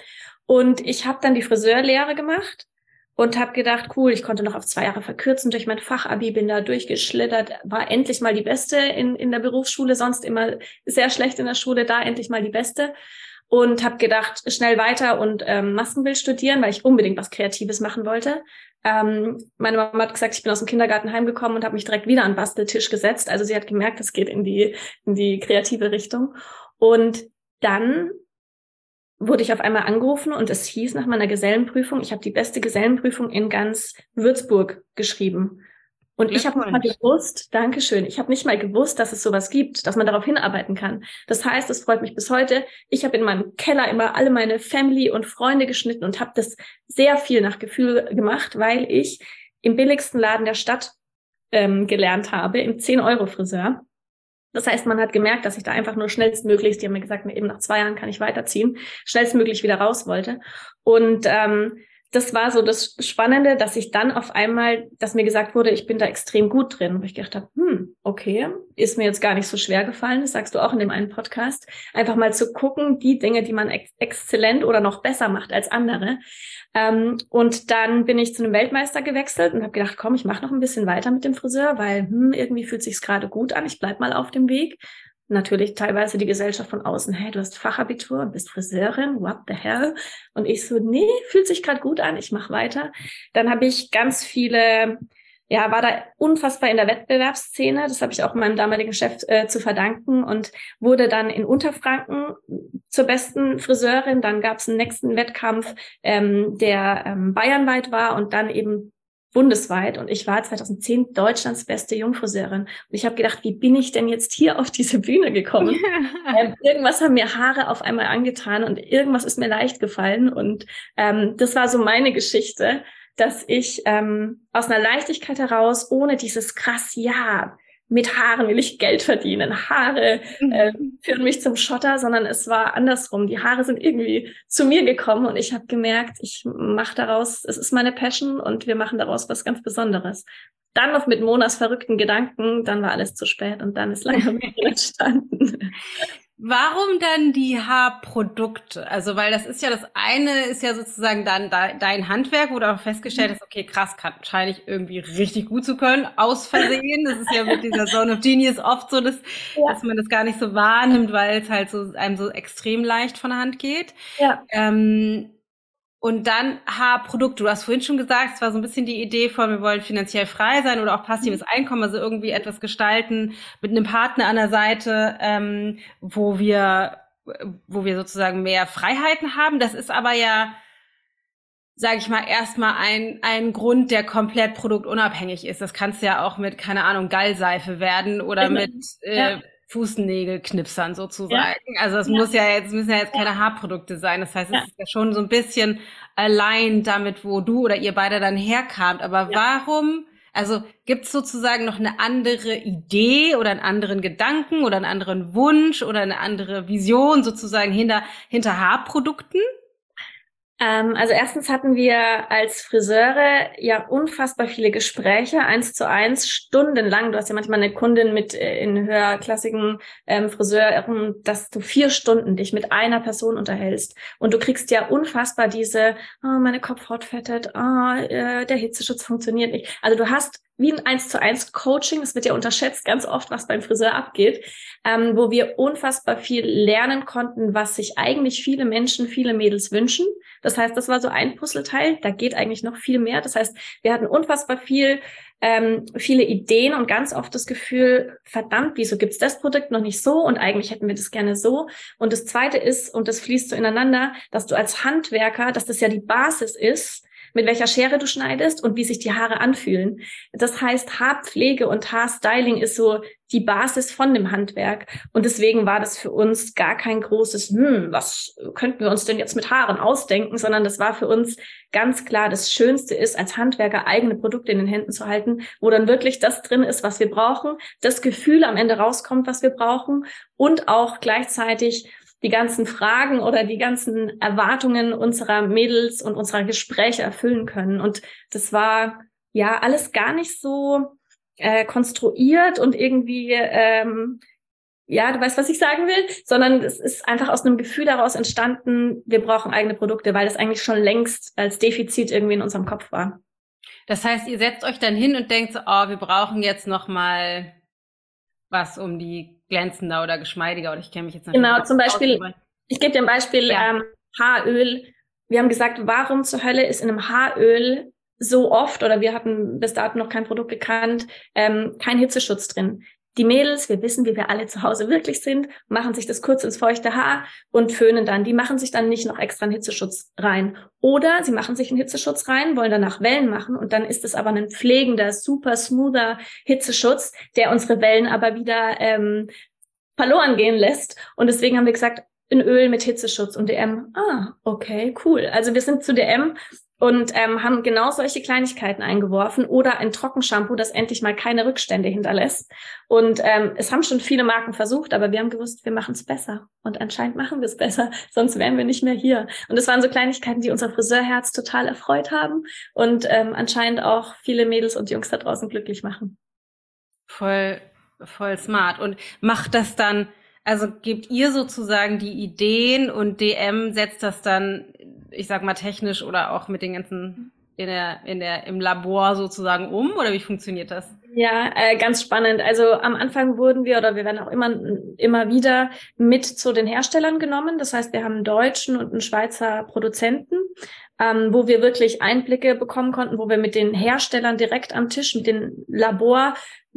Und ich habe dann die Friseurlehre gemacht und habe gedacht, cool, ich konnte noch auf zwei Jahre verkürzen durch mein Fachabi, bin da durchgeschlittert, war endlich mal die Beste in, in der Berufsschule, sonst immer sehr schlecht in der Schule, da endlich mal die Beste und habe gedacht, schnell weiter und ähm, Maskenbild studieren, weil ich unbedingt was Kreatives machen wollte. Ähm, meine Mama hat gesagt, ich bin aus dem Kindergarten heimgekommen und habe mich direkt wieder an Basteltisch gesetzt. Also sie hat gemerkt, es geht in die, in die kreative Richtung. Und dann wurde ich auf einmal angerufen und es hieß nach meiner Gesellenprüfung, ich habe die beste Gesellenprüfung in ganz Würzburg geschrieben. Und ich habe nicht mal gewusst, Dankeschön, ich habe nicht mal gewusst, dass es sowas gibt, dass man darauf hinarbeiten kann. Das heißt, es freut mich bis heute. Ich habe in meinem Keller immer alle meine Family und Freunde geschnitten und habe das sehr viel nach Gefühl gemacht, weil ich im billigsten Laden der Stadt ähm, gelernt habe, im 10-Euro-Friseur. Das heißt, man hat gemerkt, dass ich da einfach nur schnellstmöglichst, die haben mir gesagt, eben nach zwei Jahren kann ich weiterziehen, schnellstmöglich wieder raus wollte. Und ähm, das war so das Spannende, dass ich dann auf einmal, dass mir gesagt wurde, ich bin da extrem gut drin. Und ich gedacht habe, hm, okay, ist mir jetzt gar nicht so schwer gefallen, das sagst du auch in dem einen Podcast, einfach mal zu gucken, die Dinge, die man ex exzellent oder noch besser macht als andere. Ähm, und dann bin ich zu einem Weltmeister gewechselt und habe gedacht, komm, ich mache noch ein bisschen weiter mit dem Friseur, weil hm, irgendwie fühlt sich's gerade gut an, ich bleib mal auf dem Weg. Natürlich teilweise die Gesellschaft von außen, hey, du hast Fachabitur bist Friseurin, what the hell? Und ich so, nee, fühlt sich gerade gut an, ich mache weiter. Dann habe ich ganz viele ja, war da unfassbar in der Wettbewerbsszene. Das habe ich auch meinem damaligen Chef äh, zu verdanken und wurde dann in Unterfranken zur besten Friseurin. Dann gab es einen nächsten Wettkampf, ähm, der ähm, bayernweit war und dann eben bundesweit. Und ich war 2010 Deutschlands beste Jungfriseurin. Und ich habe gedacht, wie bin ich denn jetzt hier auf diese Bühne gekommen? ähm, irgendwas haben mir Haare auf einmal angetan und irgendwas ist mir leicht gefallen. Und ähm, das war so meine Geschichte dass ich ähm, aus einer Leichtigkeit heraus, ohne dieses krass, ja, mit Haaren will ich Geld verdienen, Haare mhm. äh, führen mich zum Schotter, sondern es war andersrum. Die Haare sind irgendwie zu mir gekommen und ich habe gemerkt, ich mache daraus, es ist meine Passion und wir machen daraus was ganz Besonderes. Dann noch mit Monas verrückten Gedanken, dann war alles zu spät und dann ist langsam entstanden. Warum dann die Haarprodukte? Also, weil das ist ja das eine, ist ja sozusagen dann dein Handwerk, wo du auch festgestellt hast, okay, krass, kann, scheine ich irgendwie richtig gut zu können, aus Versehen. Das ist ja mit dieser Zone of Genius oft so, dass, ja. dass man das gar nicht so wahrnimmt, weil es halt so einem so extrem leicht von der Hand geht. Ja. Ähm, und dann Haarprodukte. Du hast vorhin schon gesagt, es war so ein bisschen die Idee von, wir wollen finanziell frei sein oder auch passives mhm. Einkommen, also irgendwie etwas gestalten mit einem Partner an der Seite, ähm, wo wir, wo wir sozusagen mehr Freiheiten haben. Das ist aber ja, sage ich mal, erstmal ein, ein Grund, der komplett produktunabhängig ist. Das kannst du ja auch mit, keine Ahnung, Gallseife werden oder genau. mit äh, ja. Fußnägelknipsern sozusagen. Ja. Also es ja. muss ja jetzt, müssen ja jetzt keine Haarprodukte sein. Das heißt, es ist ja schon so ein bisschen allein damit, wo du oder ihr beide dann herkamt. Aber warum, also gibt es sozusagen noch eine andere Idee oder einen anderen Gedanken oder einen anderen Wunsch oder eine andere Vision sozusagen hinter, hinter Haarprodukten? Ähm, also erstens hatten wir als Friseure ja unfassbar viele Gespräche, eins zu eins, stundenlang. Du hast ja manchmal eine Kundin mit äh, in höherklassigen ähm, Friseuren, dass du vier Stunden dich mit einer Person unterhältst. Und du kriegst ja unfassbar diese, oh, meine Kopfhaut fettet, oh, äh, der Hitzeschutz funktioniert nicht. Also du hast wie ein eins zu eins Coaching, es wird ja unterschätzt ganz oft, was beim Friseur abgeht, ähm, wo wir unfassbar viel lernen konnten, was sich eigentlich viele Menschen, viele Mädels wünschen. Das heißt, das war so ein Puzzleteil, da geht eigentlich noch viel mehr. Das heißt, wir hatten unfassbar viel, ähm, viele Ideen und ganz oft das Gefühl, verdammt, wieso gibt's das Produkt noch nicht so und eigentlich hätten wir das gerne so. Und das Zweite ist, und das fließt so ineinander, dass du als Handwerker, dass das ja die Basis ist, mit welcher Schere du schneidest und wie sich die Haare anfühlen. Das heißt, Haarpflege und Haarstyling ist so die Basis von dem Handwerk. Und deswegen war das für uns gar kein großes, hm, was könnten wir uns denn jetzt mit Haaren ausdenken, sondern das war für uns ganz klar, das Schönste ist, als Handwerker eigene Produkte in den Händen zu halten, wo dann wirklich das drin ist, was wir brauchen, das Gefühl am Ende rauskommt, was wir brauchen und auch gleichzeitig die ganzen Fragen oder die ganzen Erwartungen unserer Mädels und unserer Gespräche erfüllen können. Und das war ja alles gar nicht so äh, konstruiert und irgendwie ähm, ja, du weißt, was ich sagen will, sondern es ist einfach aus einem Gefühl daraus entstanden, wir brauchen eigene Produkte, weil das eigentlich schon längst als Defizit irgendwie in unserem Kopf war. Das heißt, ihr setzt euch dann hin und denkt so, oh, wir brauchen jetzt noch mal was, um die glänzender oder geschmeidiger oder ich kenne mich jetzt nicht. Genau, zum Beispiel, ich gebe dir ein Beispiel, ja. ähm, Haaröl. Wir haben gesagt, warum zur Hölle ist in einem Haaröl so oft, oder wir hatten bis dato noch kein Produkt gekannt, ähm, kein Hitzeschutz drin. Die Mädels, wir wissen, wie wir alle zu Hause wirklich sind, machen sich das kurz ins feuchte Haar und föhnen dann. Die machen sich dann nicht noch extra einen Hitzeschutz rein. Oder sie machen sich einen Hitzeschutz rein, wollen danach Wellen machen und dann ist es aber ein pflegender, super smoother Hitzeschutz, der unsere Wellen aber wieder ähm, verloren gehen lässt. Und deswegen haben wir gesagt, in Öl mit Hitzeschutz und DM. Ah, okay, cool. Also wir sind zu DM und ähm, haben genau solche Kleinigkeiten eingeworfen oder ein Trockenshampoo, das endlich mal keine Rückstände hinterlässt. Und ähm, es haben schon viele Marken versucht, aber wir haben gewusst, wir machen es besser. Und anscheinend machen wir es besser, sonst wären wir nicht mehr hier. Und es waren so Kleinigkeiten, die unser Friseurherz total erfreut haben und ähm, anscheinend auch viele Mädels und Jungs da draußen glücklich machen. Voll Voll smart. Und macht das dann, also gebt ihr sozusagen die Ideen und DM setzt das dann, ich sag mal, technisch oder auch mit den ganzen in der, in der, im Labor sozusagen um oder wie funktioniert das? Ja, äh, ganz spannend. Also am Anfang wurden wir oder wir werden auch immer, immer wieder mit zu den Herstellern genommen. Das heißt, wir haben einen deutschen und einen Schweizer Produzenten, ähm, wo wir wirklich Einblicke bekommen konnten, wo wir mit den Herstellern direkt am Tisch, mit den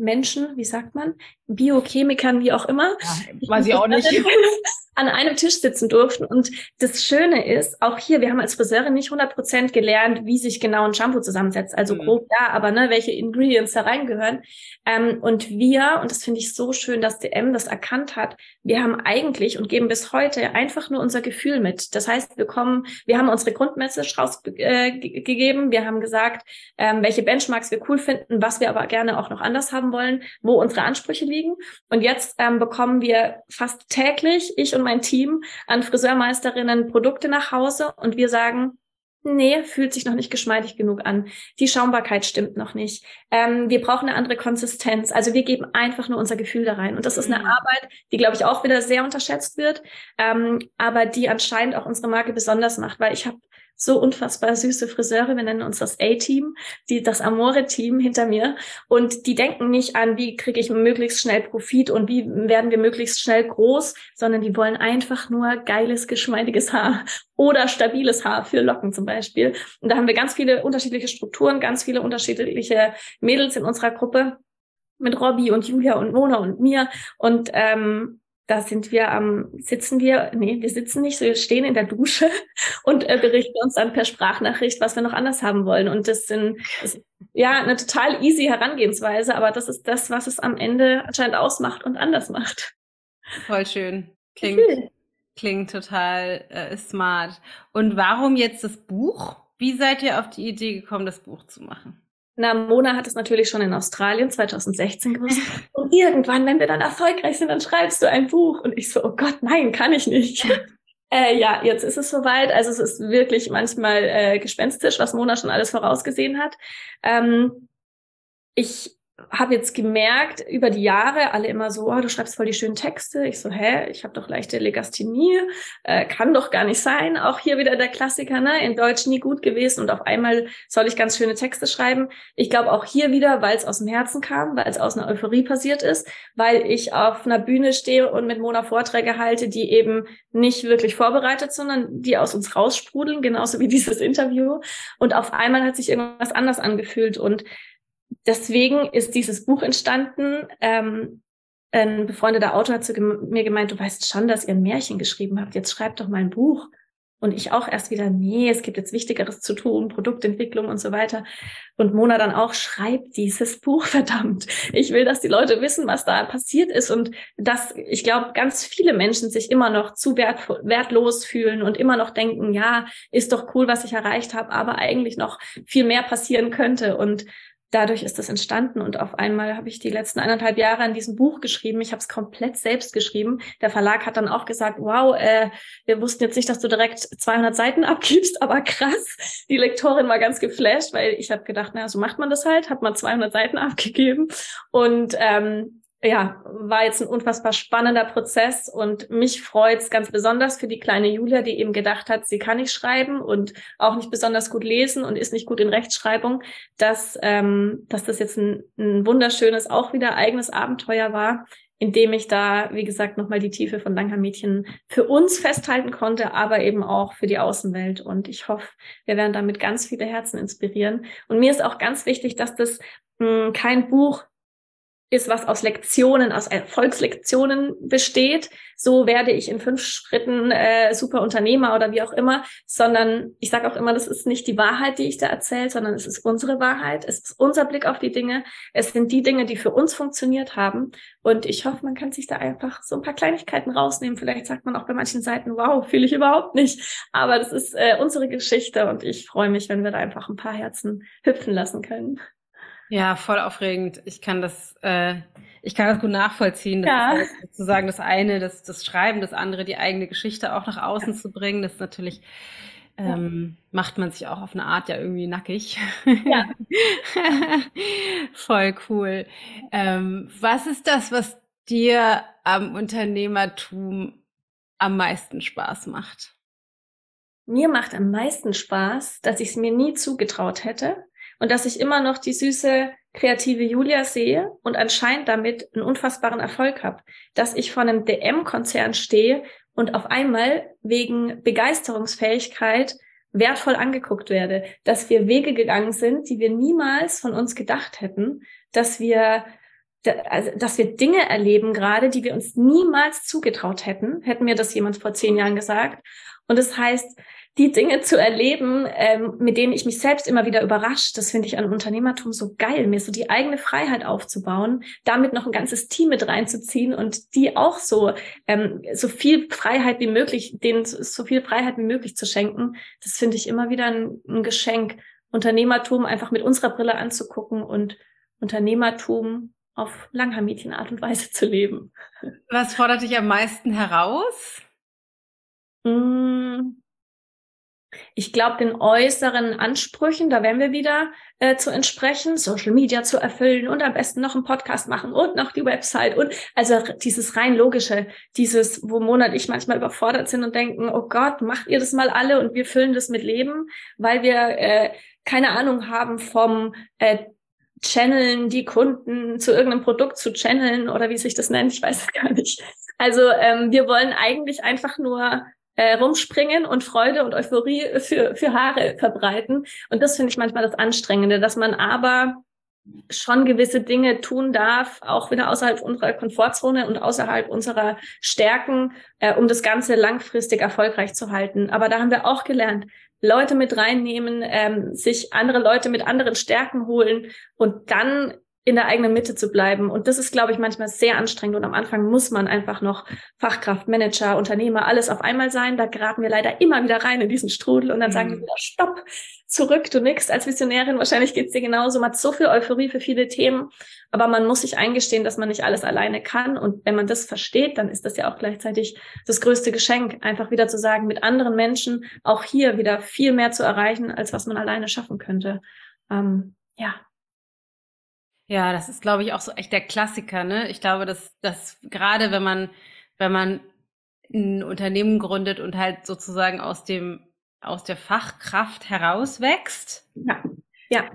Labormenschen, wie sagt man, Biochemikern, wie auch immer. Ja, weiß ich auch nicht. an einem Tisch sitzen durften. Und das Schöne ist, auch hier, wir haben als Friseurin nicht 100 Prozent gelernt, wie sich genau ein Shampoo zusammensetzt. Also mhm. grob, ja, aber ne, welche Ingredients da reingehören. Ähm, und wir, und das finde ich so schön, dass DM das erkannt hat, wir haben eigentlich und geben bis heute einfach nur unser Gefühl mit. Das heißt, wir kommen, wir haben unsere Grundmessage rausgegeben, äh, wir haben gesagt, ähm, welche Benchmarks wir cool finden, was wir aber gerne auch noch anders haben wollen, wo unsere Ansprüche liegen. Und jetzt ähm, bekommen wir fast täglich, ich und mein Team, an Friseurmeisterinnen Produkte nach Hause und wir sagen, Nee, fühlt sich noch nicht geschmeidig genug an. Die Schaumbarkeit stimmt noch nicht. Ähm, wir brauchen eine andere Konsistenz. Also wir geben einfach nur unser Gefühl da rein. Und das ist eine mhm. Arbeit, die, glaube ich, auch wieder sehr unterschätzt wird, ähm, aber die anscheinend auch unsere Marke besonders macht, weil ich habe so unfassbar süße Friseure, wir nennen uns das A-Team, die das Amore-Team hinter mir. Und die denken nicht an, wie kriege ich möglichst schnell Profit und wie werden wir möglichst schnell groß, sondern die wollen einfach nur geiles, geschmeidiges Haar oder stabiles Haar für Locken zum Beispiel. Und da haben wir ganz viele unterschiedliche Strukturen, ganz viele unterschiedliche Mädels in unserer Gruppe mit Robbie und Julia und Mona und mir. Und ähm, da sind wir am, sitzen wir, nee, wir sitzen nicht, wir stehen in der Dusche und äh, berichten uns dann per Sprachnachricht, was wir noch anders haben wollen. Und das sind, das ist, ja, eine total easy Herangehensweise, aber das ist das, was es am Ende anscheinend ausmacht und anders macht. Voll schön. Klingt, klingt total äh, smart. Und warum jetzt das Buch? Wie seid ihr auf die Idee gekommen, das Buch zu machen? Na, Mona hat es natürlich schon in Australien 2016 gewusst. Und irgendwann, wenn wir dann erfolgreich sind, dann schreibst du ein Buch. Und ich so, oh Gott, nein, kann ich nicht. Äh, ja, jetzt ist es soweit. Also es ist wirklich manchmal äh, gespenstisch, was Mona schon alles vorausgesehen hat. Ähm, ich habe jetzt gemerkt, über die Jahre alle immer so, oh, du schreibst voll die schönen Texte. Ich so, hä, ich habe doch leichte Legasthenie, äh, kann doch gar nicht sein. Auch hier wieder der Klassiker, ne? In Deutsch nie gut gewesen und auf einmal soll ich ganz schöne Texte schreiben. Ich glaube auch hier wieder, weil es aus dem Herzen kam, weil es aus einer Euphorie passiert ist, weil ich auf einer Bühne stehe und mit Mona Vorträge halte, die eben nicht wirklich vorbereitet, sondern die aus uns raussprudeln, genauso wie dieses Interview. Und auf einmal hat sich irgendwas anders angefühlt und deswegen ist dieses Buch entstanden. Ähm, ein befreundeter Autor hat zu mir gemeint, du weißt schon, dass ihr ein Märchen geschrieben habt. Jetzt schreibt doch mal ein Buch. Und ich auch erst wieder, nee, es gibt jetzt Wichtigeres zu tun, Produktentwicklung und so weiter. Und Mona dann auch, schreib dieses Buch, verdammt. Ich will, dass die Leute wissen, was da passiert ist und dass, ich glaube, ganz viele Menschen sich immer noch zu wert, wertlos fühlen und immer noch denken, ja, ist doch cool, was ich erreicht habe, aber eigentlich noch viel mehr passieren könnte. Und dadurch ist das entstanden und auf einmal habe ich die letzten eineinhalb Jahre an diesem Buch geschrieben. Ich habe es komplett selbst geschrieben. Der Verlag hat dann auch gesagt, wow, äh, wir wussten jetzt nicht, dass du direkt 200 Seiten abgibst, aber krass. Die Lektorin war ganz geflasht, weil ich habe gedacht, na, so macht man das halt, hat man 200 Seiten abgegeben und ähm, ja, war jetzt ein unfassbar spannender Prozess und mich freut's ganz besonders für die kleine Julia, die eben gedacht hat, sie kann nicht schreiben und auch nicht besonders gut lesen und ist nicht gut in Rechtschreibung, dass, ähm, dass das jetzt ein, ein wunderschönes, auch wieder eigenes Abenteuer war, in dem ich da, wie gesagt, nochmal die Tiefe von Langhaar Mädchen für uns festhalten konnte, aber eben auch für die Außenwelt. Und ich hoffe, wir werden damit ganz viele Herzen inspirieren. Und mir ist auch ganz wichtig, dass das hm, kein Buch ist, was aus Lektionen, aus Erfolgslektionen besteht. So werde ich in fünf Schritten äh, super Unternehmer oder wie auch immer, sondern ich sage auch immer, das ist nicht die Wahrheit, die ich da erzähle, sondern es ist unsere Wahrheit, es ist unser Blick auf die Dinge, es sind die Dinge, die für uns funktioniert haben. Und ich hoffe, man kann sich da einfach so ein paar Kleinigkeiten rausnehmen. Vielleicht sagt man auch bei manchen Seiten, wow, fühle ich überhaupt nicht. Aber das ist äh, unsere Geschichte und ich freue mich, wenn wir da einfach ein paar Herzen hüpfen lassen können. Ja, voll aufregend. Ich kann das, äh, ich kann das gut nachvollziehen. Das ja. ist halt sozusagen das eine, das, das Schreiben, das andere, die eigene Geschichte auch nach außen zu bringen. Das ist natürlich ähm, macht man sich auch auf eine Art ja irgendwie nackig. Ja. Voll cool. Ähm, was ist das, was dir am Unternehmertum am meisten Spaß macht? Mir macht am meisten Spaß, dass ich es mir nie zugetraut hätte und dass ich immer noch die süße kreative Julia sehe und anscheinend damit einen unfassbaren Erfolg habe, dass ich vor einem DM-Konzern stehe und auf einmal wegen Begeisterungsfähigkeit wertvoll angeguckt werde, dass wir Wege gegangen sind, die wir niemals von uns gedacht hätten, dass wir also, dass wir Dinge erleben gerade, die wir uns niemals zugetraut hätten, hätten mir das jemand vor zehn Jahren gesagt. Und das heißt, die Dinge zu erleben, ähm, mit denen ich mich selbst immer wieder überrascht, das finde ich an Unternehmertum so geil, mir so die eigene Freiheit aufzubauen, damit noch ein ganzes Team mit reinzuziehen und die auch so ähm, so viel Freiheit wie möglich, denen so viel Freiheit wie möglich zu schenken. Das finde ich immer wieder ein, ein Geschenk, Unternehmertum einfach mit unserer Brille anzugucken und Unternehmertum auf Langhaar-Mädchen-Art und Weise zu leben. Was fordert dich am meisten heraus? Mmh ich glaube, den äußeren Ansprüchen, da werden wir wieder äh, zu entsprechen, Social Media zu erfüllen und am besten noch einen Podcast machen und noch die Website und also dieses rein logische, dieses, wo Mona und ich manchmal überfordert sind und denken, oh Gott, macht ihr das mal alle und wir füllen das mit Leben, weil wir äh, keine Ahnung haben vom äh, Channeln, die Kunden zu irgendeinem Produkt zu channeln oder wie sich das nennt, ich weiß es gar nicht. Also ähm, wir wollen eigentlich einfach nur äh, rumspringen und Freude und Euphorie für, für Haare verbreiten. Und das finde ich manchmal das Anstrengende, dass man aber schon gewisse Dinge tun darf, auch wieder außerhalb unserer Komfortzone und außerhalb unserer Stärken, äh, um das Ganze langfristig erfolgreich zu halten. Aber da haben wir auch gelernt, Leute mit reinnehmen, ähm, sich andere Leute mit anderen Stärken holen und dann in der eigenen Mitte zu bleiben. Und das ist, glaube ich, manchmal sehr anstrengend. Und am Anfang muss man einfach noch Fachkraft, Manager, Unternehmer, alles auf einmal sein. Da geraten wir leider immer wieder rein in diesen Strudel und dann mhm. sagen wir wieder, stopp, zurück, du nix als Visionärin. Wahrscheinlich geht's dir genauso. Man hat so viel Euphorie für viele Themen. Aber man muss sich eingestehen, dass man nicht alles alleine kann. Und wenn man das versteht, dann ist das ja auch gleichzeitig das größte Geschenk, einfach wieder zu sagen, mit anderen Menschen auch hier wieder viel mehr zu erreichen, als was man alleine schaffen könnte. Ähm, ja, ja, das ist, glaube ich, auch so echt der Klassiker, ne? Ich glaube, dass, dass gerade wenn man, wenn man ein Unternehmen gründet und halt sozusagen aus dem, aus der Fachkraft herauswächst. Ja. Ja.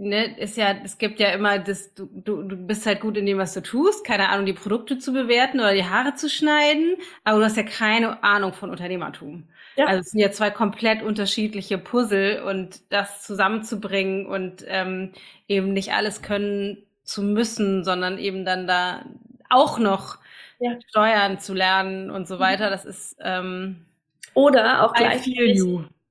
Ne, ist ja, es gibt ja immer das, du, du, du bist halt gut in dem, was du tust, keine Ahnung, die Produkte zu bewerten oder die Haare zu schneiden, aber du hast ja keine Ahnung von Unternehmertum. Ja. Also es sind ja zwei komplett unterschiedliche Puzzle und das zusammenzubringen und ähm, eben nicht alles können zu müssen, sondern eben dann da auch noch ja. steuern zu lernen und so mhm. weiter, das ist ähm, oder auch gleich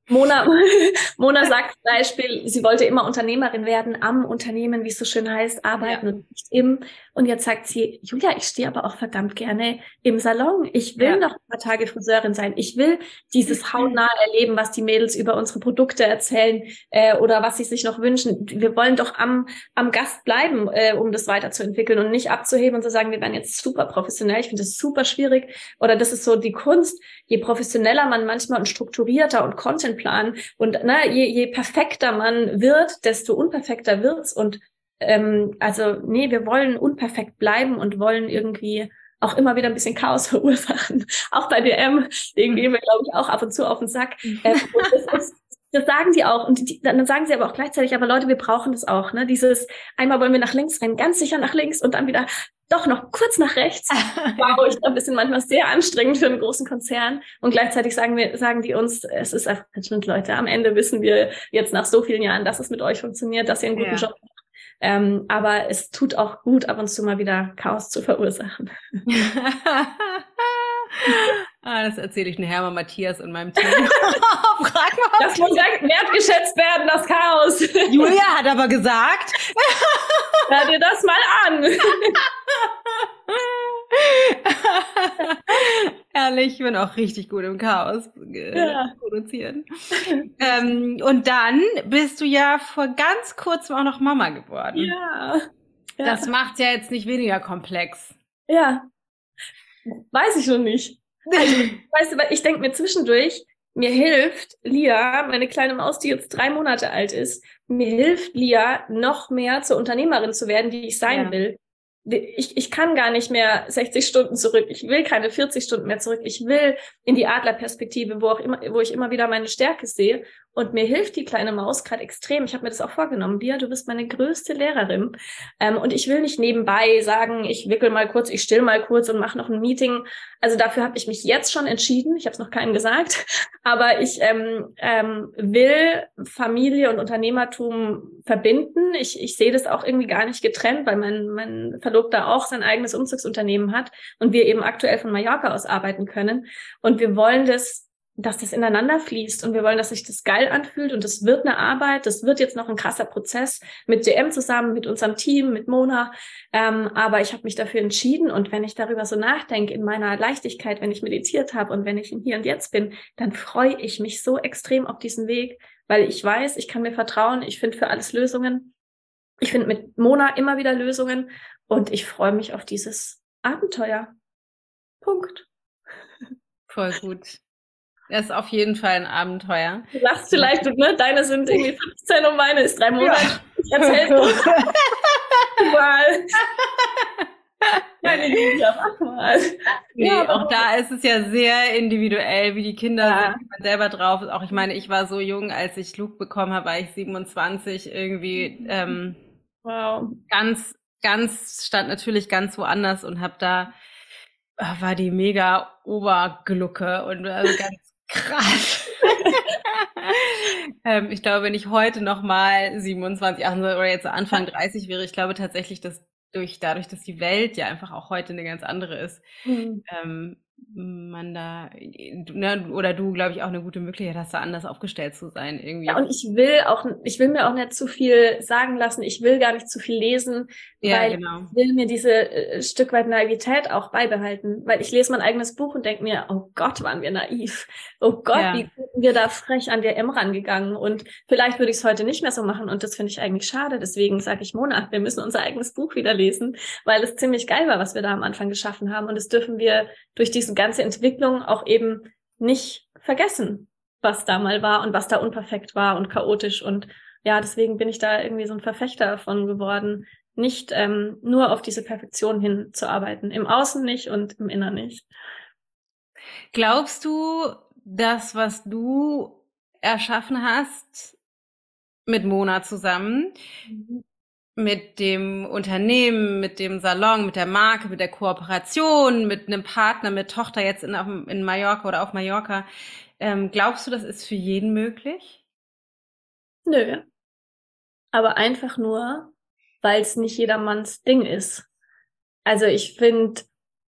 Mona, Mona sagt zum Beispiel, sie wollte immer Unternehmerin werden, am Unternehmen, wie es so schön heißt, arbeiten ja. und nicht im. Und jetzt sagt sie, Julia, ich stehe aber auch verdammt gerne im Salon. Ich will ja. noch ein paar Tage Friseurin sein. Ich will dieses hautnah erleben, was die Mädels über unsere Produkte erzählen äh, oder was sie sich noch wünschen. Wir wollen doch am, am Gast bleiben, äh, um das weiterzuentwickeln und nicht abzuheben und zu sagen, wir werden jetzt super professionell. Ich finde das super schwierig. Oder das ist so die Kunst. Je professioneller man manchmal und strukturierter und Content Plan. Und ne, je, je perfekter man wird, desto unperfekter wird's. Und ähm, also, nee, wir wollen unperfekt bleiben und wollen irgendwie auch immer wieder ein bisschen Chaos verursachen. Auch bei DM, denen gehen wir, glaube ich, auch ab und zu auf den Sack. Ähm, das, ist, das sagen die auch. Und die, dann sagen sie aber auch gleichzeitig, aber Leute, wir brauchen das auch. Ne? Dieses, einmal wollen wir nach links rennen, ganz sicher nach links und dann wieder doch noch kurz nach rechts. Wow, ich glaube, wir sind manchmal sehr anstrengend für einen großen Konzern. Und gleichzeitig sagen wir, sagen die uns, es ist einfach Management, Leute. Am Ende wissen wir jetzt nach so vielen Jahren, dass es mit euch funktioniert, dass ihr einen guten ja. Job macht. Ähm, aber es tut auch gut, ab und zu mal wieder Chaos zu verursachen. ah, das erzähle ich nachher mal Matthias und meinem Team. Frag mal. Das muss wertgeschätzt werden, das Chaos. Julia hat aber gesagt. Hör dir das mal an. Ehrlich, ich bin auch richtig gut im Chaos äh, ja. produzieren. ähm, und dann bist du ja vor ganz kurzem auch noch Mama geworden. Ja. ja. Das macht ja jetzt nicht weniger komplex. Ja. Weiß ich noch nicht. Also, weißt du, weil ich denke mir zwischendurch, mir hilft Lia, meine kleine Maus, die jetzt drei Monate alt ist, mir hilft Lia noch mehr zur Unternehmerin zu werden, die ich sein ja. will ich, ich kann gar nicht mehr 60 Stunden zurück. Ich will keine 40 Stunden mehr zurück. Ich will in die Adlerperspektive, wo auch immer, wo ich immer wieder meine Stärke sehe. Und mir hilft die kleine Maus gerade extrem. Ich habe mir das auch vorgenommen. Bia, du bist meine größte Lehrerin. Ähm, und ich will nicht nebenbei sagen, ich wickel mal kurz, ich still mal kurz und mache noch ein Meeting. Also dafür habe ich mich jetzt schon entschieden. Ich habe es noch keinem gesagt. Aber ich ähm, ähm, will Familie und Unternehmertum verbinden. Ich, ich sehe das auch irgendwie gar nicht getrennt, weil mein, mein Verlobter auch sein eigenes Umzugsunternehmen hat und wir eben aktuell von Mallorca aus arbeiten können. Und wir wollen das dass das ineinander fließt und wir wollen, dass sich das geil anfühlt und es wird eine Arbeit, das wird jetzt noch ein krasser Prozess mit DM zusammen, mit unserem Team, mit Mona, ähm, aber ich habe mich dafür entschieden und wenn ich darüber so nachdenke in meiner Leichtigkeit, wenn ich meditiert habe und wenn ich in Hier und Jetzt bin, dann freue ich mich so extrem auf diesen Weg, weil ich weiß, ich kann mir vertrauen, ich finde für alles Lösungen, ich finde mit Mona immer wieder Lösungen und ich freue mich auf dieses Abenteuer. Punkt. Voll gut. Das ist auf jeden Fall ein Abenteuer. Du lachst vielleicht, ne? Deine sind irgendwie 15 und meine ist drei Monate. Ja. Ich erzähl's mal. Meine Julia, mach mal. Nee, ja, auch da ist es ja sehr individuell, wie die Kinder ja. sind, selber drauf Auch ich meine, ich war so jung, als ich Luke bekommen habe, war ich 27 irgendwie. Ähm, wow. Ganz, ganz, stand natürlich ganz woanders und habe da war die mega Oberglucke und also ganz Krass. ähm, ich glaube, wenn ich heute noch mal 27, 28 oder jetzt Anfang 30 wäre, ich glaube tatsächlich, dass durch dadurch, dass die Welt ja einfach auch heute eine ganz andere ist, mhm. ähm, man da, ne, oder du, glaube ich, auch eine gute Möglichkeit hast, da anders aufgestellt zu sein irgendwie. Ja, und ich will auch, ich will mir auch nicht zu viel sagen lassen, ich will gar nicht zu viel lesen, ja, weil genau. ich will mir diese äh, Stück weit Naivität auch beibehalten, weil ich lese mein eigenes Buch und denke mir, oh Gott, waren wir naiv. Oh Gott, ja. wie sind wir da frech an der M rangegangen und vielleicht würde ich es heute nicht mehr so machen und das finde ich eigentlich schade, deswegen sage ich Mona, wir müssen unser eigenes Buch wieder lesen, weil es ziemlich geil war, was wir da am Anfang geschaffen haben und das dürfen wir durch diese ganze Entwicklung auch eben nicht vergessen, was da mal war und was da unperfekt war und chaotisch. Und ja, deswegen bin ich da irgendwie so ein Verfechter davon geworden, nicht ähm, nur auf diese Perfektion hinzuarbeiten. Im Außen nicht und im Innern nicht. Glaubst du, das, was du erschaffen hast mit Mona zusammen, mhm mit dem Unternehmen, mit dem Salon, mit der Marke, mit der Kooperation, mit einem Partner, mit Tochter jetzt in, in Mallorca oder auf Mallorca. Ähm, glaubst du, das ist für jeden möglich? Nö. Aber einfach nur, weil es nicht jedermanns Ding ist. Also ich finde,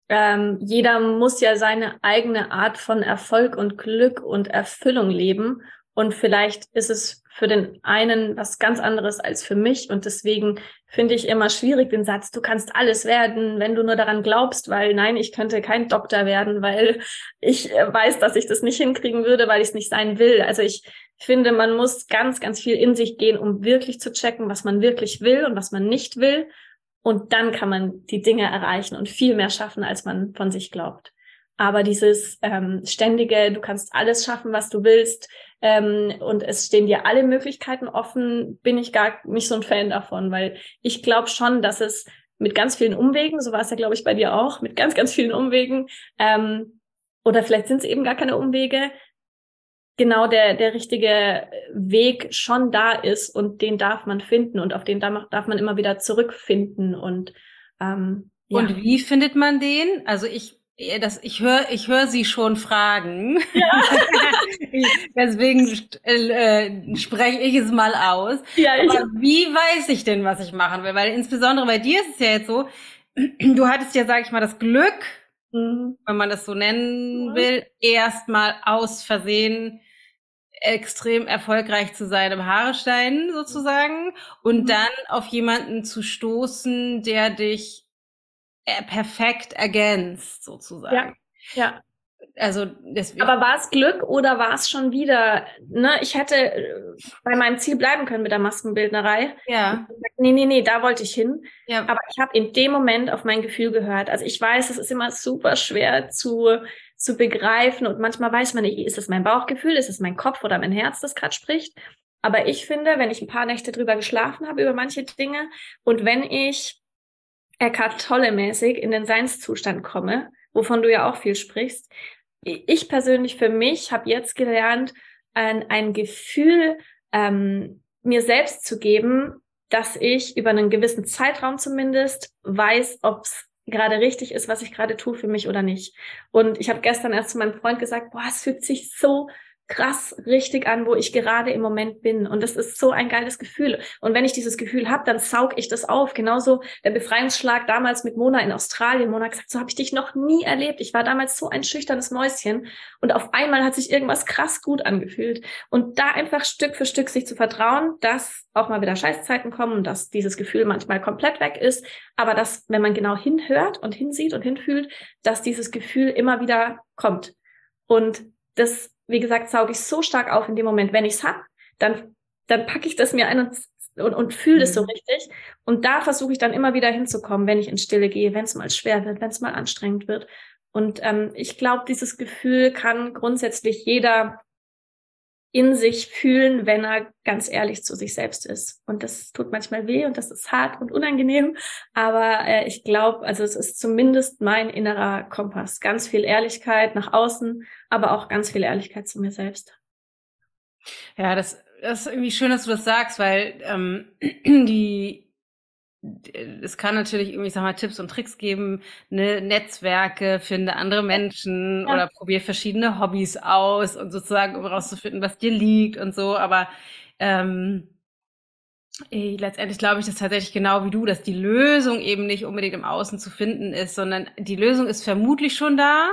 ähm, jeder muss ja seine eigene Art von Erfolg und Glück und Erfüllung leben. Und vielleicht ist es für den einen was ganz anderes als für mich. Und deswegen finde ich immer schwierig den Satz, du kannst alles werden, wenn du nur daran glaubst, weil nein, ich könnte kein Doktor werden, weil ich äh, weiß, dass ich das nicht hinkriegen würde, weil ich es nicht sein will. Also ich finde, man muss ganz, ganz viel in sich gehen, um wirklich zu checken, was man wirklich will und was man nicht will. Und dann kann man die Dinge erreichen und viel mehr schaffen, als man von sich glaubt. Aber dieses ähm, ständige, du kannst alles schaffen, was du willst, ähm, und es stehen dir alle Möglichkeiten offen, bin ich gar nicht so ein Fan davon, weil ich glaube schon, dass es mit ganz vielen Umwegen, so war es ja, glaube ich, bei dir auch, mit ganz, ganz vielen Umwegen, ähm, oder vielleicht sind es eben gar keine Umwege, genau der, der richtige Weg schon da ist und den darf man finden und auf den darf man immer wieder zurückfinden und ähm, ja. Und wie findet man den? Also ich ja, das, ich höre ich hör sie schon fragen. Ja. Deswegen äh, spreche ich es mal aus. Ja, Aber wie weiß ich denn, was ich machen will? Weil insbesondere bei dir ist es ja jetzt so, du hattest ja, sag ich mal, das Glück, mhm. wenn man das so nennen mhm. will, erstmal aus Versehen extrem erfolgreich zu sein im Haarestein sozusagen und mhm. dann auf jemanden zu stoßen, der dich perfekt ergänzt, sozusagen. Ja. ja. also das, Aber war es Glück oder war es schon wieder, ne, ich hätte äh, bei meinem Ziel bleiben können mit der Maskenbildnerei. Ja. Gesagt, nee, nee, nee, da wollte ich hin. Ja. Aber ich habe in dem Moment auf mein Gefühl gehört. Also ich weiß, es ist immer super schwer zu zu begreifen und manchmal weiß man nicht, ist es mein Bauchgefühl, ist es mein Kopf oder mein Herz, das gerade spricht. Aber ich finde, wenn ich ein paar Nächte drüber geschlafen habe über manche Dinge und wenn ich Eckhart Tolle mäßig in den Seinszustand komme, wovon du ja auch viel sprichst, ich persönlich für mich habe jetzt gelernt, ein, ein Gefühl ähm, mir selbst zu geben, dass ich über einen gewissen Zeitraum zumindest weiß, ob es gerade richtig ist, was ich gerade tue für mich oder nicht. Und ich habe gestern erst zu meinem Freund gesagt, boah, es fühlt sich so krass richtig an, wo ich gerade im Moment bin. Und das ist so ein geiles Gefühl. Und wenn ich dieses Gefühl habe, dann saug ich das auf. Genauso der Befreiungsschlag damals mit Mona in Australien. Mona hat gesagt, so habe ich dich noch nie erlebt. Ich war damals so ein schüchternes Mäuschen. Und auf einmal hat sich irgendwas krass gut angefühlt. Und da einfach Stück für Stück sich zu vertrauen, dass auch mal wieder Scheißzeiten kommen dass dieses Gefühl manchmal komplett weg ist. Aber dass, wenn man genau hinhört und hinsieht und hinfühlt, dass dieses Gefühl immer wieder kommt. Und das wie gesagt, sauge ich so stark auf in dem Moment, wenn ich es hab, dann, dann packe ich das mir ein und, und, und fühle es mhm. so richtig. Und da versuche ich dann immer wieder hinzukommen, wenn ich in Stille gehe, wenn es mal schwer wird, wenn es mal anstrengend wird. Und ähm, ich glaube, dieses Gefühl kann grundsätzlich jeder in sich fühlen, wenn er ganz ehrlich zu sich selbst ist. Und das tut manchmal weh und das ist hart und unangenehm. Aber äh, ich glaube, also es ist zumindest mein innerer Kompass. Ganz viel Ehrlichkeit nach außen, aber auch ganz viel Ehrlichkeit zu mir selbst. Ja, das, das ist irgendwie schön, dass du das sagst, weil ähm, die es kann natürlich irgendwie, ich sag mal, Tipps und Tricks geben, ne, Netzwerke, finde andere Menschen ja. oder probier verschiedene Hobbys aus und sozusagen, um rauszufinden, was dir liegt und so. Aber ähm, ey, letztendlich glaube ich das tatsächlich genau wie du, dass die Lösung eben nicht unbedingt im Außen zu finden ist, sondern die Lösung ist vermutlich schon da.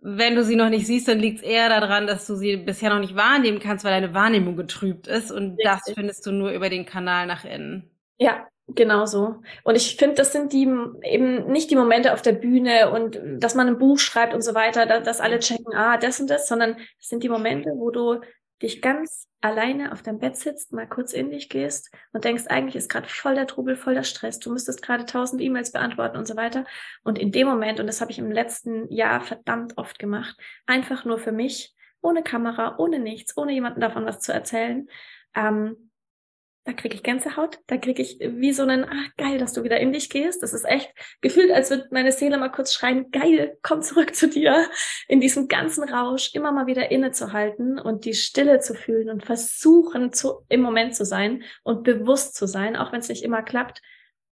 Wenn du sie noch nicht siehst, dann liegt es eher daran, dass du sie bisher noch nicht wahrnehmen kannst, weil deine Wahrnehmung getrübt ist. Und Richtig. das findest du nur über den Kanal nach innen. Ja, Genau so. Und ich finde, das sind die eben nicht die Momente auf der Bühne und dass man ein Buch schreibt und so weiter, dass, dass alle checken, ah, das und das, sondern das sind die Momente, wo du dich ganz alleine auf deinem Bett sitzt, mal kurz in dich gehst und denkst, eigentlich ist gerade voll der Trubel, voll der Stress, du müsstest gerade tausend E-Mails beantworten und so weiter. Und in dem Moment, und das habe ich im letzten Jahr verdammt oft gemacht, einfach nur für mich, ohne Kamera, ohne nichts, ohne jemanden davon was zu erzählen, ähm, da kriege ich Gänsehaut, da kriege ich wie so einen, ach geil, dass du wieder in dich gehst. Das ist echt gefühlt, als würde meine Seele mal kurz schreien, geil, komm zurück zu dir. In diesem ganzen Rausch immer mal wieder innezuhalten und die Stille zu fühlen und versuchen, zu, im Moment zu sein und bewusst zu sein, auch wenn es nicht immer klappt.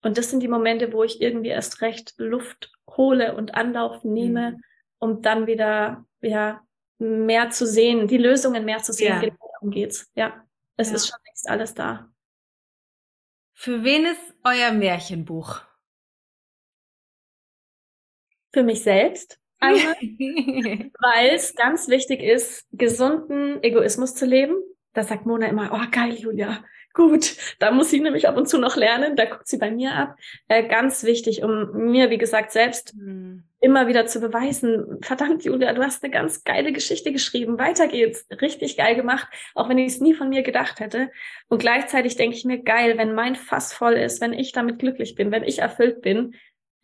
Und das sind die Momente, wo ich irgendwie erst recht Luft hole und Anlauf nehme, mhm. um dann wieder, ja, mehr zu sehen, die Lösungen mehr zu sehen. Ja. Genau darum geht's. Ja. Es ja. ist schon längst alles da. Für wen ist euer Märchenbuch? Für mich selbst. weil es ganz wichtig ist, gesunden Egoismus zu leben. Da sagt Mona immer, oh geil, Julia, Gut, da muss sie nämlich ab und zu noch lernen. Da guckt sie bei mir ab. Äh, ganz wichtig, um mir, wie gesagt, selbst mhm. immer wieder zu beweisen, verdammt, Julia, du hast eine ganz geile Geschichte geschrieben. Weiter geht's. Richtig geil gemacht, auch wenn ich es nie von mir gedacht hätte. Und gleichzeitig denke ich mir, geil, wenn mein Fass voll ist, wenn ich damit glücklich bin, wenn ich erfüllt bin,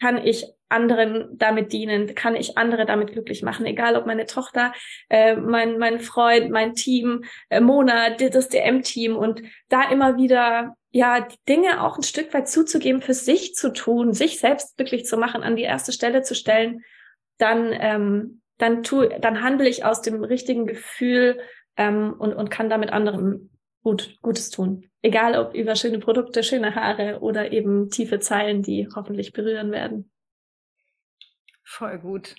kann ich anderen damit dienen, kann ich andere damit glücklich machen, egal ob meine Tochter, äh, mein, mein Freund, mein Team, äh, Mona, das DM-Team und da immer wieder ja Dinge auch ein Stück weit zuzugeben, für sich zu tun, sich selbst glücklich zu machen, an die erste Stelle zu stellen, dann ähm, dann tu, dann handle ich aus dem richtigen Gefühl ähm, und und kann damit anderen gut Gutes tun. Egal ob über schöne Produkte, schöne Haare oder eben tiefe Zeilen, die hoffentlich berühren werden. Voll gut.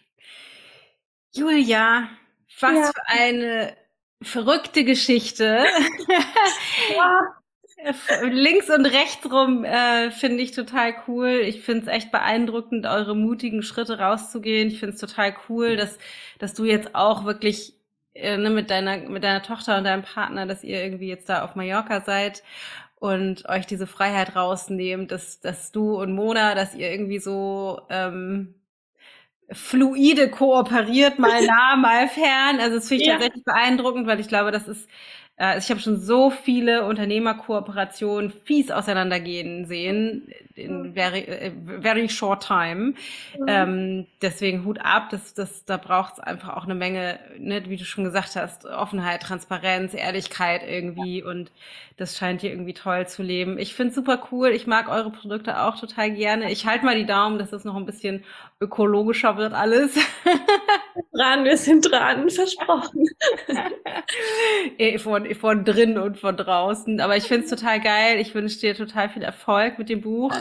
Julia, was ja. für eine verrückte Geschichte. ja. Links und rechts rum äh, finde ich total cool. Ich finde es echt beeindruckend, eure mutigen Schritte rauszugehen. Ich finde es total cool, dass, dass du jetzt auch wirklich äh, ne, mit deiner mit deiner Tochter und deinem Partner, dass ihr irgendwie jetzt da auf Mallorca seid und euch diese Freiheit rausnehmt, dass dass du und Mona, dass ihr irgendwie so ähm, fluide kooperiert, mal nah, mal fern. Also das finde ich ja. tatsächlich beeindruckend, weil ich glaube, das ist äh, ich habe schon so viele Unternehmerkooperationen fies auseinandergehen sehen in very, äh, very short time. Mhm. Ähm, deswegen Hut ab, das, das, da braucht es einfach auch eine Menge, ne, wie du schon gesagt hast, Offenheit, Transparenz, Ehrlichkeit irgendwie und das scheint hier irgendwie toll zu leben. Ich finde super cool. Ich mag eure Produkte auch total gerne. Ich halte mal die Daumen, dass es noch ein bisschen ökologischer wird alles. dran, wir sind dran, versprochen. Von, von drin und von draußen. Aber ich finde es total geil. Ich wünsche dir total viel Erfolg mit dem Buch.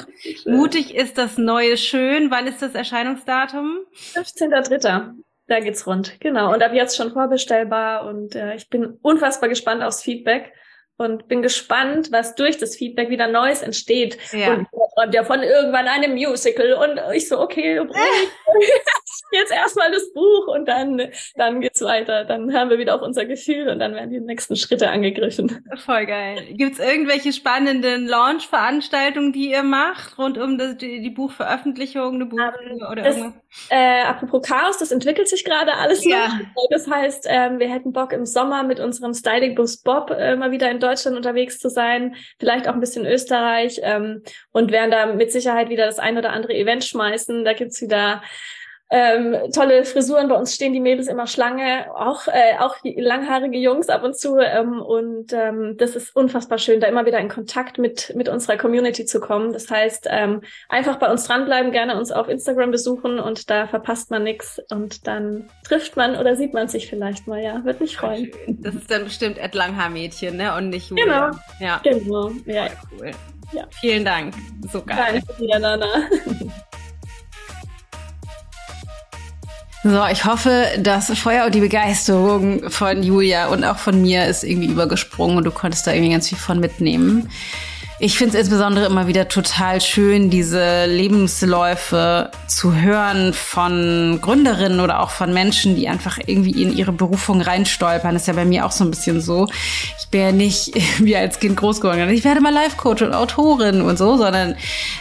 Mutig ist das neue Schön. Wann ist das Erscheinungsdatum? 15.3. Da geht's rund. Genau. Und ab jetzt schon vorbestellbar. Und äh, ich bin unfassbar gespannt aufs Feedback und bin gespannt, was durch das Feedback wieder Neues entsteht. Ja. Und träumt ja von irgendwann einem Musical und ich so, okay, jetzt erstmal das Buch und dann, dann geht's weiter. Dann hören wir wieder auf unser Gefühl und dann werden die nächsten Schritte angegriffen. Voll geil. Gibt's irgendwelche spannenden Launch-Veranstaltungen, die ihr macht, rund um das, die, die Buchveröffentlichung, eine Buch um, oder das, irgendwas? Äh, apropos Chaos, das entwickelt sich gerade alles ja. noch. Das heißt, ähm, wir hätten Bock im Sommer mit unserem Styling-Bus Bob äh, mal wieder in Deutschland unterwegs zu sein, vielleicht auch ein bisschen Österreich ähm, und werden da mit Sicherheit wieder das ein oder andere Event schmeißen. Da gibt's wieder ähm, tolle Frisuren. Bei uns stehen die Mädels immer Schlange, auch, äh, auch langhaarige Jungs ab und zu. Ähm, und ähm, das ist unfassbar schön, da immer wieder in Kontakt mit, mit unserer Community zu kommen. Das heißt, ähm, einfach bei uns dranbleiben, gerne uns auf Instagram besuchen und da verpasst man nichts und dann trifft man oder sieht man sich vielleicht mal, ja. Würde mich freuen. Das ist dann bestimmt Ed Langhaar-Mädchen, ne? Und nicht Julia. Genau. Ja. Genau. Ja. Cool. Ja. Vielen Dank. So geil. Danke Nana. So, ich hoffe, das Feuer und die Begeisterung von Julia und auch von mir ist irgendwie übergesprungen und du konntest da irgendwie ganz viel von mitnehmen. Ich finde es insbesondere immer wieder total schön, diese Lebensläufe zu hören von Gründerinnen oder auch von Menschen, die einfach irgendwie in ihre Berufung reinstolpern. Das ist ja bei mir auch so ein bisschen so. Ich bin ja nicht wie als Kind groß geworden. Ich werde mal Life-Coach und Autorin und so, sondern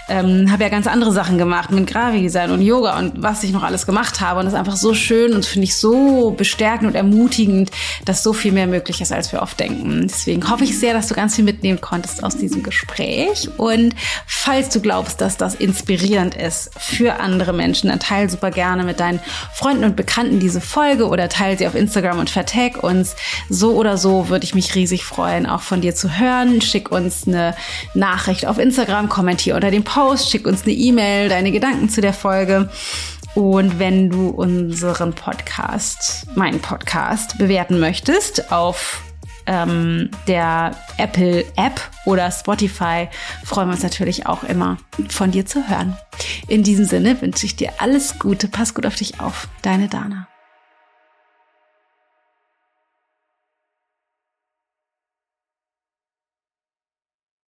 ähm, habe ja ganz andere Sachen gemacht mit Gravi-Design und Yoga und was ich noch alles gemacht habe. Und das ist einfach so schön und finde ich so bestärkend und ermutigend, dass so viel mehr möglich ist, als wir oft denken. Deswegen hoffe ich sehr, dass du ganz viel mitnehmen konntest aus diesem Gespräch. Gespräch. Und falls du glaubst, dass das inspirierend ist für andere Menschen, dann teile super gerne mit deinen Freunden und Bekannten diese Folge oder teile sie auf Instagram und vertag uns. So oder so würde ich mich riesig freuen, auch von dir zu hören. Schick uns eine Nachricht auf Instagram, kommentier unter dem Post, schick uns eine E-Mail, deine Gedanken zu der Folge. Und wenn du unseren Podcast, meinen Podcast, bewerten möchtest auf ähm, der Apple App oder Spotify freuen wir uns natürlich auch immer von dir zu hören. In diesem Sinne wünsche ich dir alles Gute, pass gut auf dich auf. Deine Dana.